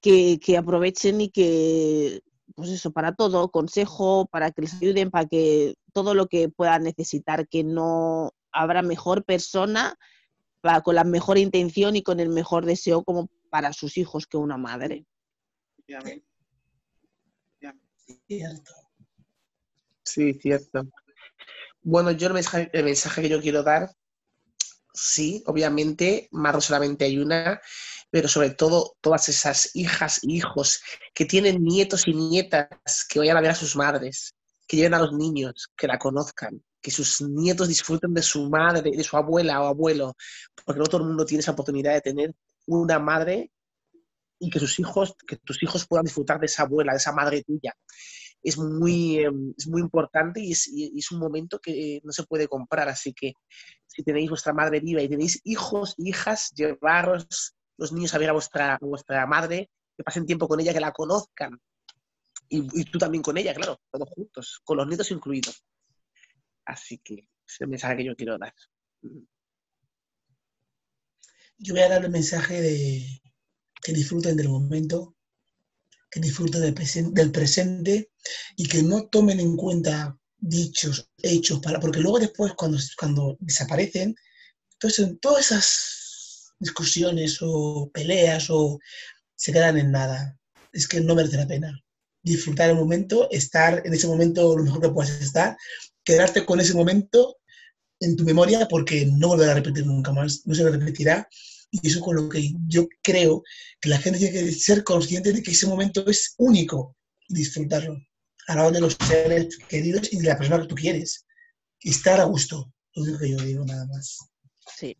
que, que aprovechen y que, pues eso, para todo, consejo, para que les ayuden, para que todo lo que puedan necesitar, que no habrá mejor persona para- con la mejor intención y con el mejor deseo como para sus hijos que una madre. Cierto. Sí, cierto. Bueno, yo el mensaje, el mensaje que yo quiero dar, sí, obviamente, Marro solamente hay una, pero sobre todo todas esas hijas e hijos que tienen nietos y nietas que vayan a ver a sus madres, que lleven a los niños, que la conozcan, que sus nietos disfruten de su madre, de su abuela o abuelo, porque no todo el mundo tiene esa oportunidad de tener una madre y que sus hijos, que tus hijos puedan disfrutar de esa abuela, de esa madre tuya es muy, eh, es muy importante y es, un momento que no se puede comprar. Así que si tenéis vuestra madre viva y tenéis hijos, hijas, llevaros los niños a ver a vuestra, vuestra madre, que pasen tiempo con ella, que la conozcan. Y, y tú también con ella, claro, todos juntos, con los nietos incluidos. Así que es el mensaje que yo quiero dar. Yo voy a dar el mensaje de que disfruten del momento, que disfruten del, presen- del presente y que no tomen en cuenta dichos, hechos, para, porque luego después cuando, cuando desaparecen, entonces todas esas discusiones o peleas o se quedan en nada. Es que no merece la pena. Disfrutar el momento, estar en ese momento lo mejor que puedas estar, quedarte con ese momento en tu memoria porque no volverá a repetir nunca más, no se repetirá. Y eso con lo que yo creo que la gente tiene que ser consciente de que ese momento es único y disfrutarlo. Al lado de los seres queridos y de la persona que tú quieres. Y estar a gusto. Lo único que yo digo nada más. Sí.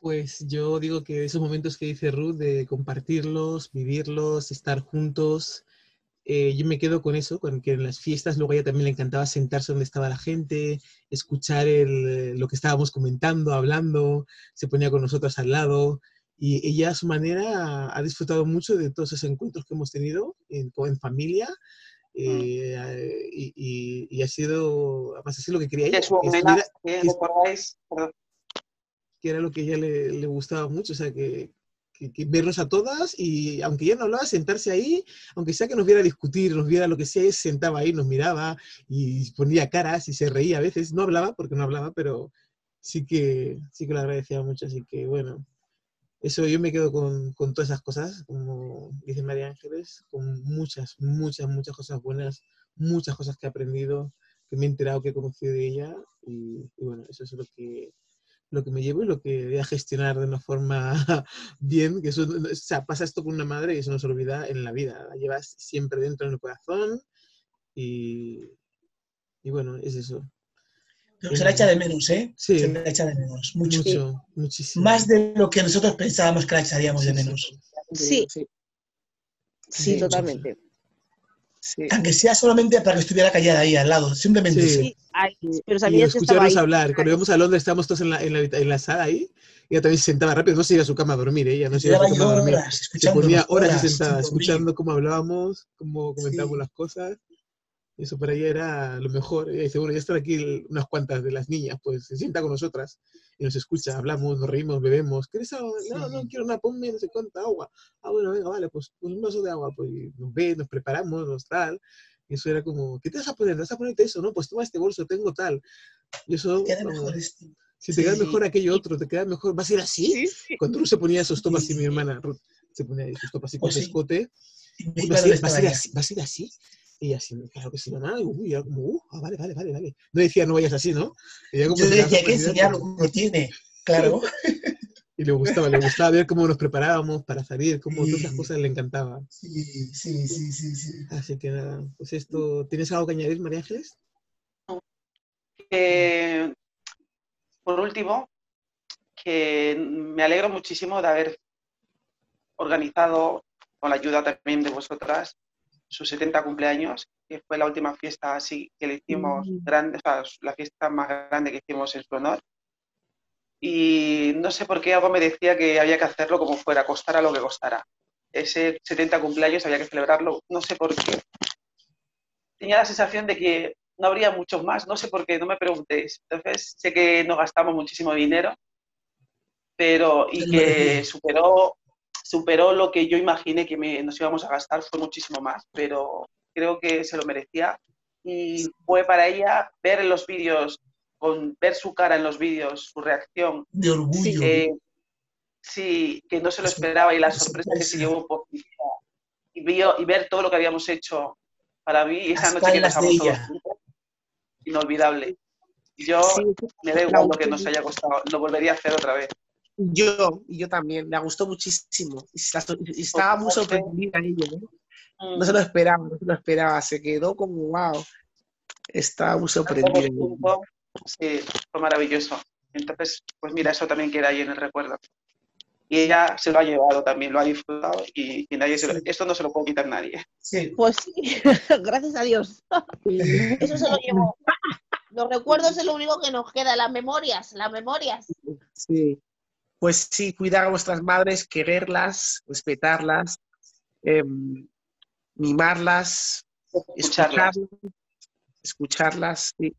Pues yo digo que esos momentos que dice Ruth de compartirlos, vivirlos, estar juntos, eh, yo me quedo con eso, con que en las fiestas luego a ella también le encantaba sentarse donde estaba la gente, escuchar el, lo que estábamos comentando, hablando, se ponía con nosotros al lado y ella a su manera ha disfrutado mucho de todos esos encuentros que hemos tenido en, en familia eh, y, y- y ha sido, además así lo que quería ella, Que su estuviera- que era lo que a ella le, le gustaba mucho, o sea, que, que- que vernos a todas y aunque ella no hablaba, sentarse ahí, aunque sea que nos viera discutir, nos viera lo que sea, sentaba ahí, nos miraba y ponía caras y se reía a veces, no hablaba porque no hablaba, pero sí que, sí que lo agradecía mucho, así que bueno, eso yo me quedo con, con todas esas cosas, como dice María Ángeles, con muchas, muchas, muchas cosas buenas, muchas cosas que he aprendido, que me he enterado, que he conocido de ella y, y bueno, eso es lo que lo que me llevo y lo que voy a gestionar de una forma bien, que eso, o sea, pasa esto con una madre y eso no se olvida en la vida, la llevas siempre dentro en el corazón y, y bueno, es eso. Pero se la echa de menos, ¿eh? Sí. Se la echa de menos. Mucho. Mucho, muchísimo. Más de lo que nosotros pensábamos que la echaríamos Sí, de menos. Sí, Sí, sí, Sí, totalmente. Sí. Aunque sea solamente para que estuviera callada ahí al lado. Simplemente Sí. eso. Sí, ay, pero Y sabías que estaba escucharnos ahí. hablar. Cuando íbamos a Londres, estábamos todos en la, en la, habita- en la sala ahí. Ella también se sentaba rápido, no se iba a su cama a dormir, ella no se iba a su cama a dormir. horas Se ponía horas sin sentada, escuchando cómo hablábamos, cómo comentábamos Sí. las cosas. Eso para ella era lo mejor. Ella dice, bueno, ya están aquí unas cuantas de las niñas, pues se sienta con nosotras y nos escucha, hablamos, nos reímos, bebemos. ¿Quieres agua? No, no Sí. quiero nada, ponme no sé cuánta agua. Ah, bueno, venga, vale, pues, pues un vaso de agua. Pues y nos ve, nos preparamos, nos tal. Y eso era como, ¿qué te vas a poner? ¿Te vas a ponerte eso? No, pues toma este bolso, tengo tal. Y eso, Queda mejor este. si te queda Sí. mejor aquello otro, te queda mejor, ¿vas a ir así? Cuando Ruth se ponía esos tomas así, mi Sí. hermana Ruth se ponía sus tomas así con su sí. escote, Y ¿vas a, ir, vas a ir así? ¿Vas a ir así? Y así, claro que sí, mamá. Y uy, como, uh, ah, vale, vale, vale, vale. No decía, no vayas así, ¿no? Yo que le decía que pero- uno tiene. Claro. Y le gustaba, le gustaba ver cómo nos preparábamos para salir, cómo todas esas Sí. cosas le encantaba. Sí, sí, sí, sí, sí. Así que nada, pues esto, ¿tienes algo que añadir, María Ángeles? Eh, por último, que me alegro muchísimo de haber organizado, con la ayuda también de vosotras, sus 70 cumpleaños, que fue la última fiesta así que le hicimos Mm. grande, o sea, la fiesta más grande que hicimos en su honor. Y no sé por qué algo me decía que había que hacerlo como fuera, costara lo que costara. Ese 70 cumpleaños había que celebrarlo, no sé por qué. Tenía la sensación de que no habría muchos más, no sé por qué, no me preguntéis. Entonces, sé que no gastamos muchísimo dinero, pero y Es que superó superó lo que yo imaginé que me- nos íbamos a gastar, fue muchísimo más, pero creo que se lo merecía. Y fue para ella ver en los vídeos, con ver su cara en los vídeos, su reacción, De orgullo. eh, sí, que no se lo esperaba y la sorpresa que se llevó por mi y, vio, y ver todo lo que habíamos hecho para mí, y esa Las noche que pasamos todos juntos, inolvidable. Yo Sí, me da la igual lo que nos haya costado, lo volvería a hacer otra vez. Yo, y yo también, me gustó muchísimo. Y estaba muy sorprendida ella, ¿no? Mm. No se lo esperaba, no se lo esperaba. Se quedó como, wow. Estaba muy sorprendida. Sí, fue maravilloso. Entonces, pues mira, eso también queda ahí en el recuerdo. Y ella se lo ha llevado también, lo ha disfrutado y, y nadie se lo- Sí. esto no se lo puede quitar nadie. Sí. Pues sí, gracias a Dios. Eso se lo llevó. Los recuerdos es lo único que nos queda, las memorias, las memorias. Sí. Pues sí, cuidar a vuestras madres, quererlas, respetarlas, em, mimarlas, Escucharlas. escucharlas, sí.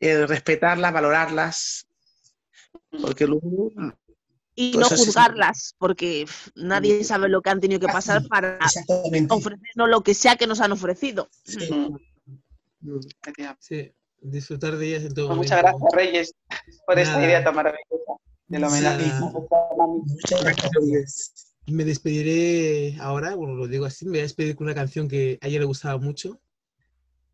Eh, respetarlas, valorarlas, porque luego Y Pues no así- juzgarlas, porque nadie sabe lo que han tenido que pasar para ofrecernos lo que sea que nos han ofrecido. Sí. Mm. Sí, disfrutar de ellas en todo Pues momento. muchas gracias, Reyes, por esta Nada. idea tan maravillosa del homenaje. Muchas gracias. Me despediré ahora, bueno, lo digo así, me voy a despedir con una canción que a ella le gustaba mucho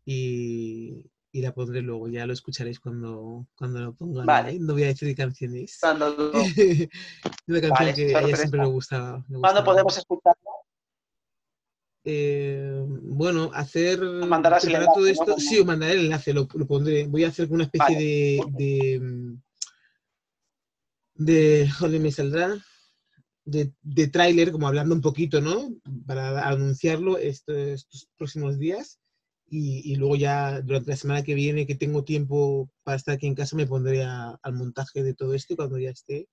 y, y la pondré luego, ya lo escucharéis cuando, cuando lo pongan. Vale. No voy a decir qué canción es. Cuando, una canción Vale, que a ella siempre le gustaba. ¿Cuándo podemos escucharlo? Eh, bueno, hacer. mandarás el todo enlace, Sí, os mandaré el enlace, lo, lo pondré. Voy a hacer una especie de. de. De. Joder, me saldrá. De, de tráiler, como hablando un poquito, ¿no? Para anunciarlo estos, estos próximos días. Y, y luego ya durante la semana que viene, que tengo tiempo para estar aquí en casa, me pondré a- al montaje de todo esto y cuando ya esté,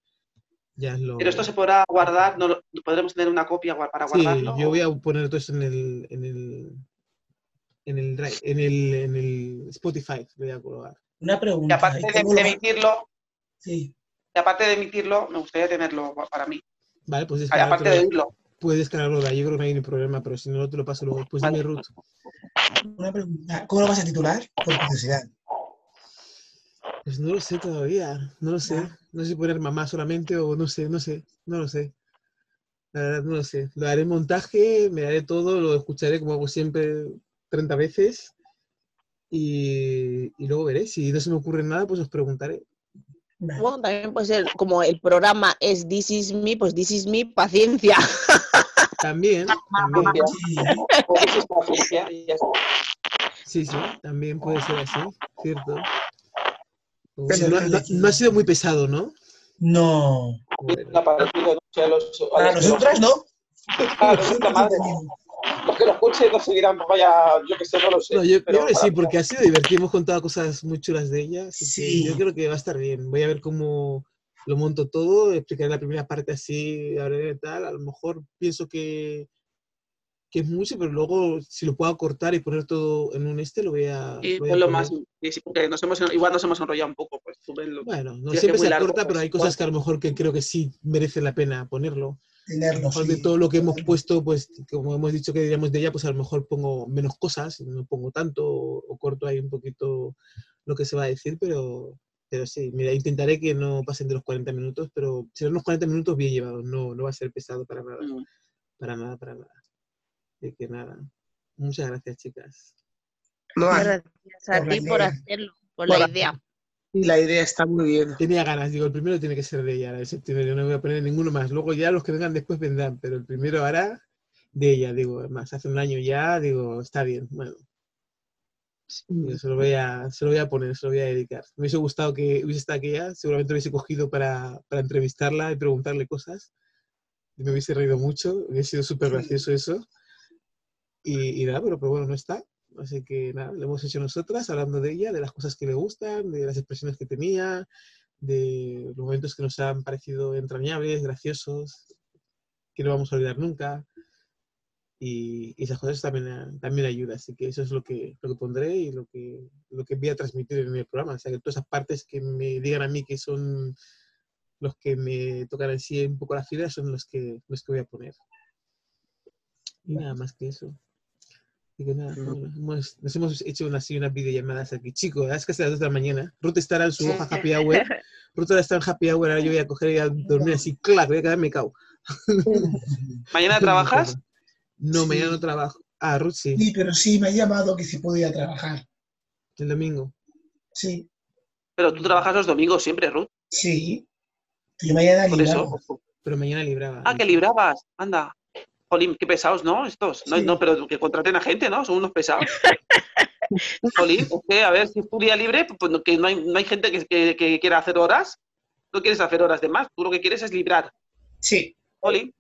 ya lo. Pero esto se podrá guardar, no lo- podremos tener una copia para Sí, guardarlo. yo voy a poner todo eso en el, en el, en el, en el, en el Spotify, voy a colocar. Una Y pregunta. aparte ¿y de, cómo de emitirlo, Sí. Y aparte de emitirlo, me gustaría tenerlo para mí. Vale, pues aparte de oírlo. puedes descargarlo de ahí, yo creo que no hay ni problema, pero si no te lo paso luego. Pues Vale. dime, Ruth. Una pregunta. ¿Cómo lo vas a titular? Por curiosidad. Pues no lo sé todavía, no lo sé. No sé si poner mamá solamente o no sé, no sé, no lo sé. La verdad, no lo sé. Lo haré en montaje, me haré todo, lo escucharé como hago siempre 30 veces y, y luego veré. Si no se me ocurre nada, pues os preguntaré. Vale. Bueno, también puede ser, como el programa es This is me, pues This is me, paciencia. También, también. Sí. Sí, también puede ser así, cierto. O Pero sea, no, ha sido muy pesado, ¿no? No. Bueno, no Para nosotras no. madre, que lo escuchen no seguirán, vaya, yo que sé, no lo sé. no, yo, yo pero creo que sí, porque ha sido divertido, hemos contado cosas muy chulas de ella, así que Sí. yo creo que va a estar bien. Voy a ver cómo lo monto todo, explicaré la primera parte así, hablaré de tal, a lo mejor pienso que, que es mucho, pero luego si lo puedo cortar y poner todo en un este, lo voy a... Y lo lo más, y sí, porque nos hemos, igual nos hemos enrollado un poco, pues tú venlo. Bueno, no siempre se largo, corta, pero pues, hay cosas que a lo mejor que creo que sí merece la pena ponerlo. A lo Tenerlo. mejor de sí. todo lo que hemos puesto, pues como hemos dicho que diríamos de ella, pues a lo mejor pongo menos cosas, no pongo tanto o, corto ahí un poquito lo que se va a decir, pero, pero sí, mira, intentaré que no pasen de los 40 minutos, pero serán unos 40 minutos bien llevados, no, no va a ser pesado para nada, Mm. para nada, para nada. Así que nada, muchas gracias chicas. no. Gracias a ti por hacerlo, por Por la la- idea. Y la idea está muy bien. Tenía ganas, digo, el primero tiene que ser de ella, la de septiembre, yo no voy a poner ninguno más, luego ya los que vengan después vendrán, pero el primero hará de ella, digo, además hace un año ya, digo, está bien, bueno. Yo se lo voy a, se lo voy a poner, se lo voy a dedicar. Me hubiese gustado que hubiese estado aquella, seguramente lo hubiese cogido para, para entrevistarla y preguntarle cosas. Me hubiese reído mucho, hubiese sido súper Sí. gracioso eso. Y, y nada, pero, pero bueno, no está. Así que nada, lo hemos hecho nosotras, hablando de ella, de las cosas que le gustan, de las expresiones que tenía, de los momentos que nos han parecido entrañables, graciosos, que no vamos a olvidar nunca. Y, y esas cosas también, también ayuda. Así que eso es lo que, lo que pondré y lo que, lo que voy a transmitir en el programa. O sea, que todas esas partes que me digan a mí que son los que me tocan así un poco la fibra son los que, los que voy a poner. Y nada más que eso. Así que nada, bueno, hemos- nos hemos hecho unas, así unas videollamadas aquí. Chicos, es que hasta las 2 de la mañana. Ruth estará en su hoja happy hour. Ruth ahora está en happy hour, ahora yo voy a coger y a dormir así, clac, voy a quedarme cao. ¿Mañana trabajas? No, Sí. mañana no trabajo. Ah, Ruth sí, Sí, pero sí, me ha llamado que si puedo ir a trabajar. el domingo. Sí, Pero tú trabajas los domingos siempre, Ruth. sí. Yo mañana eso. Pero mañana libraba. Ah, que librabas. Anda. Jolín, qué pesados, ¿no? Estos. No, Sí. no, pero que contraten a gente, ¿no? Son unos pesados. Jolín, es que, a ver, si es tu día libre, pues no, que no hay, no hay gente que, que- que quiera hacer horas. No quieres hacer horas de más. Tú lo que quieres es librar. Sí, Jolín,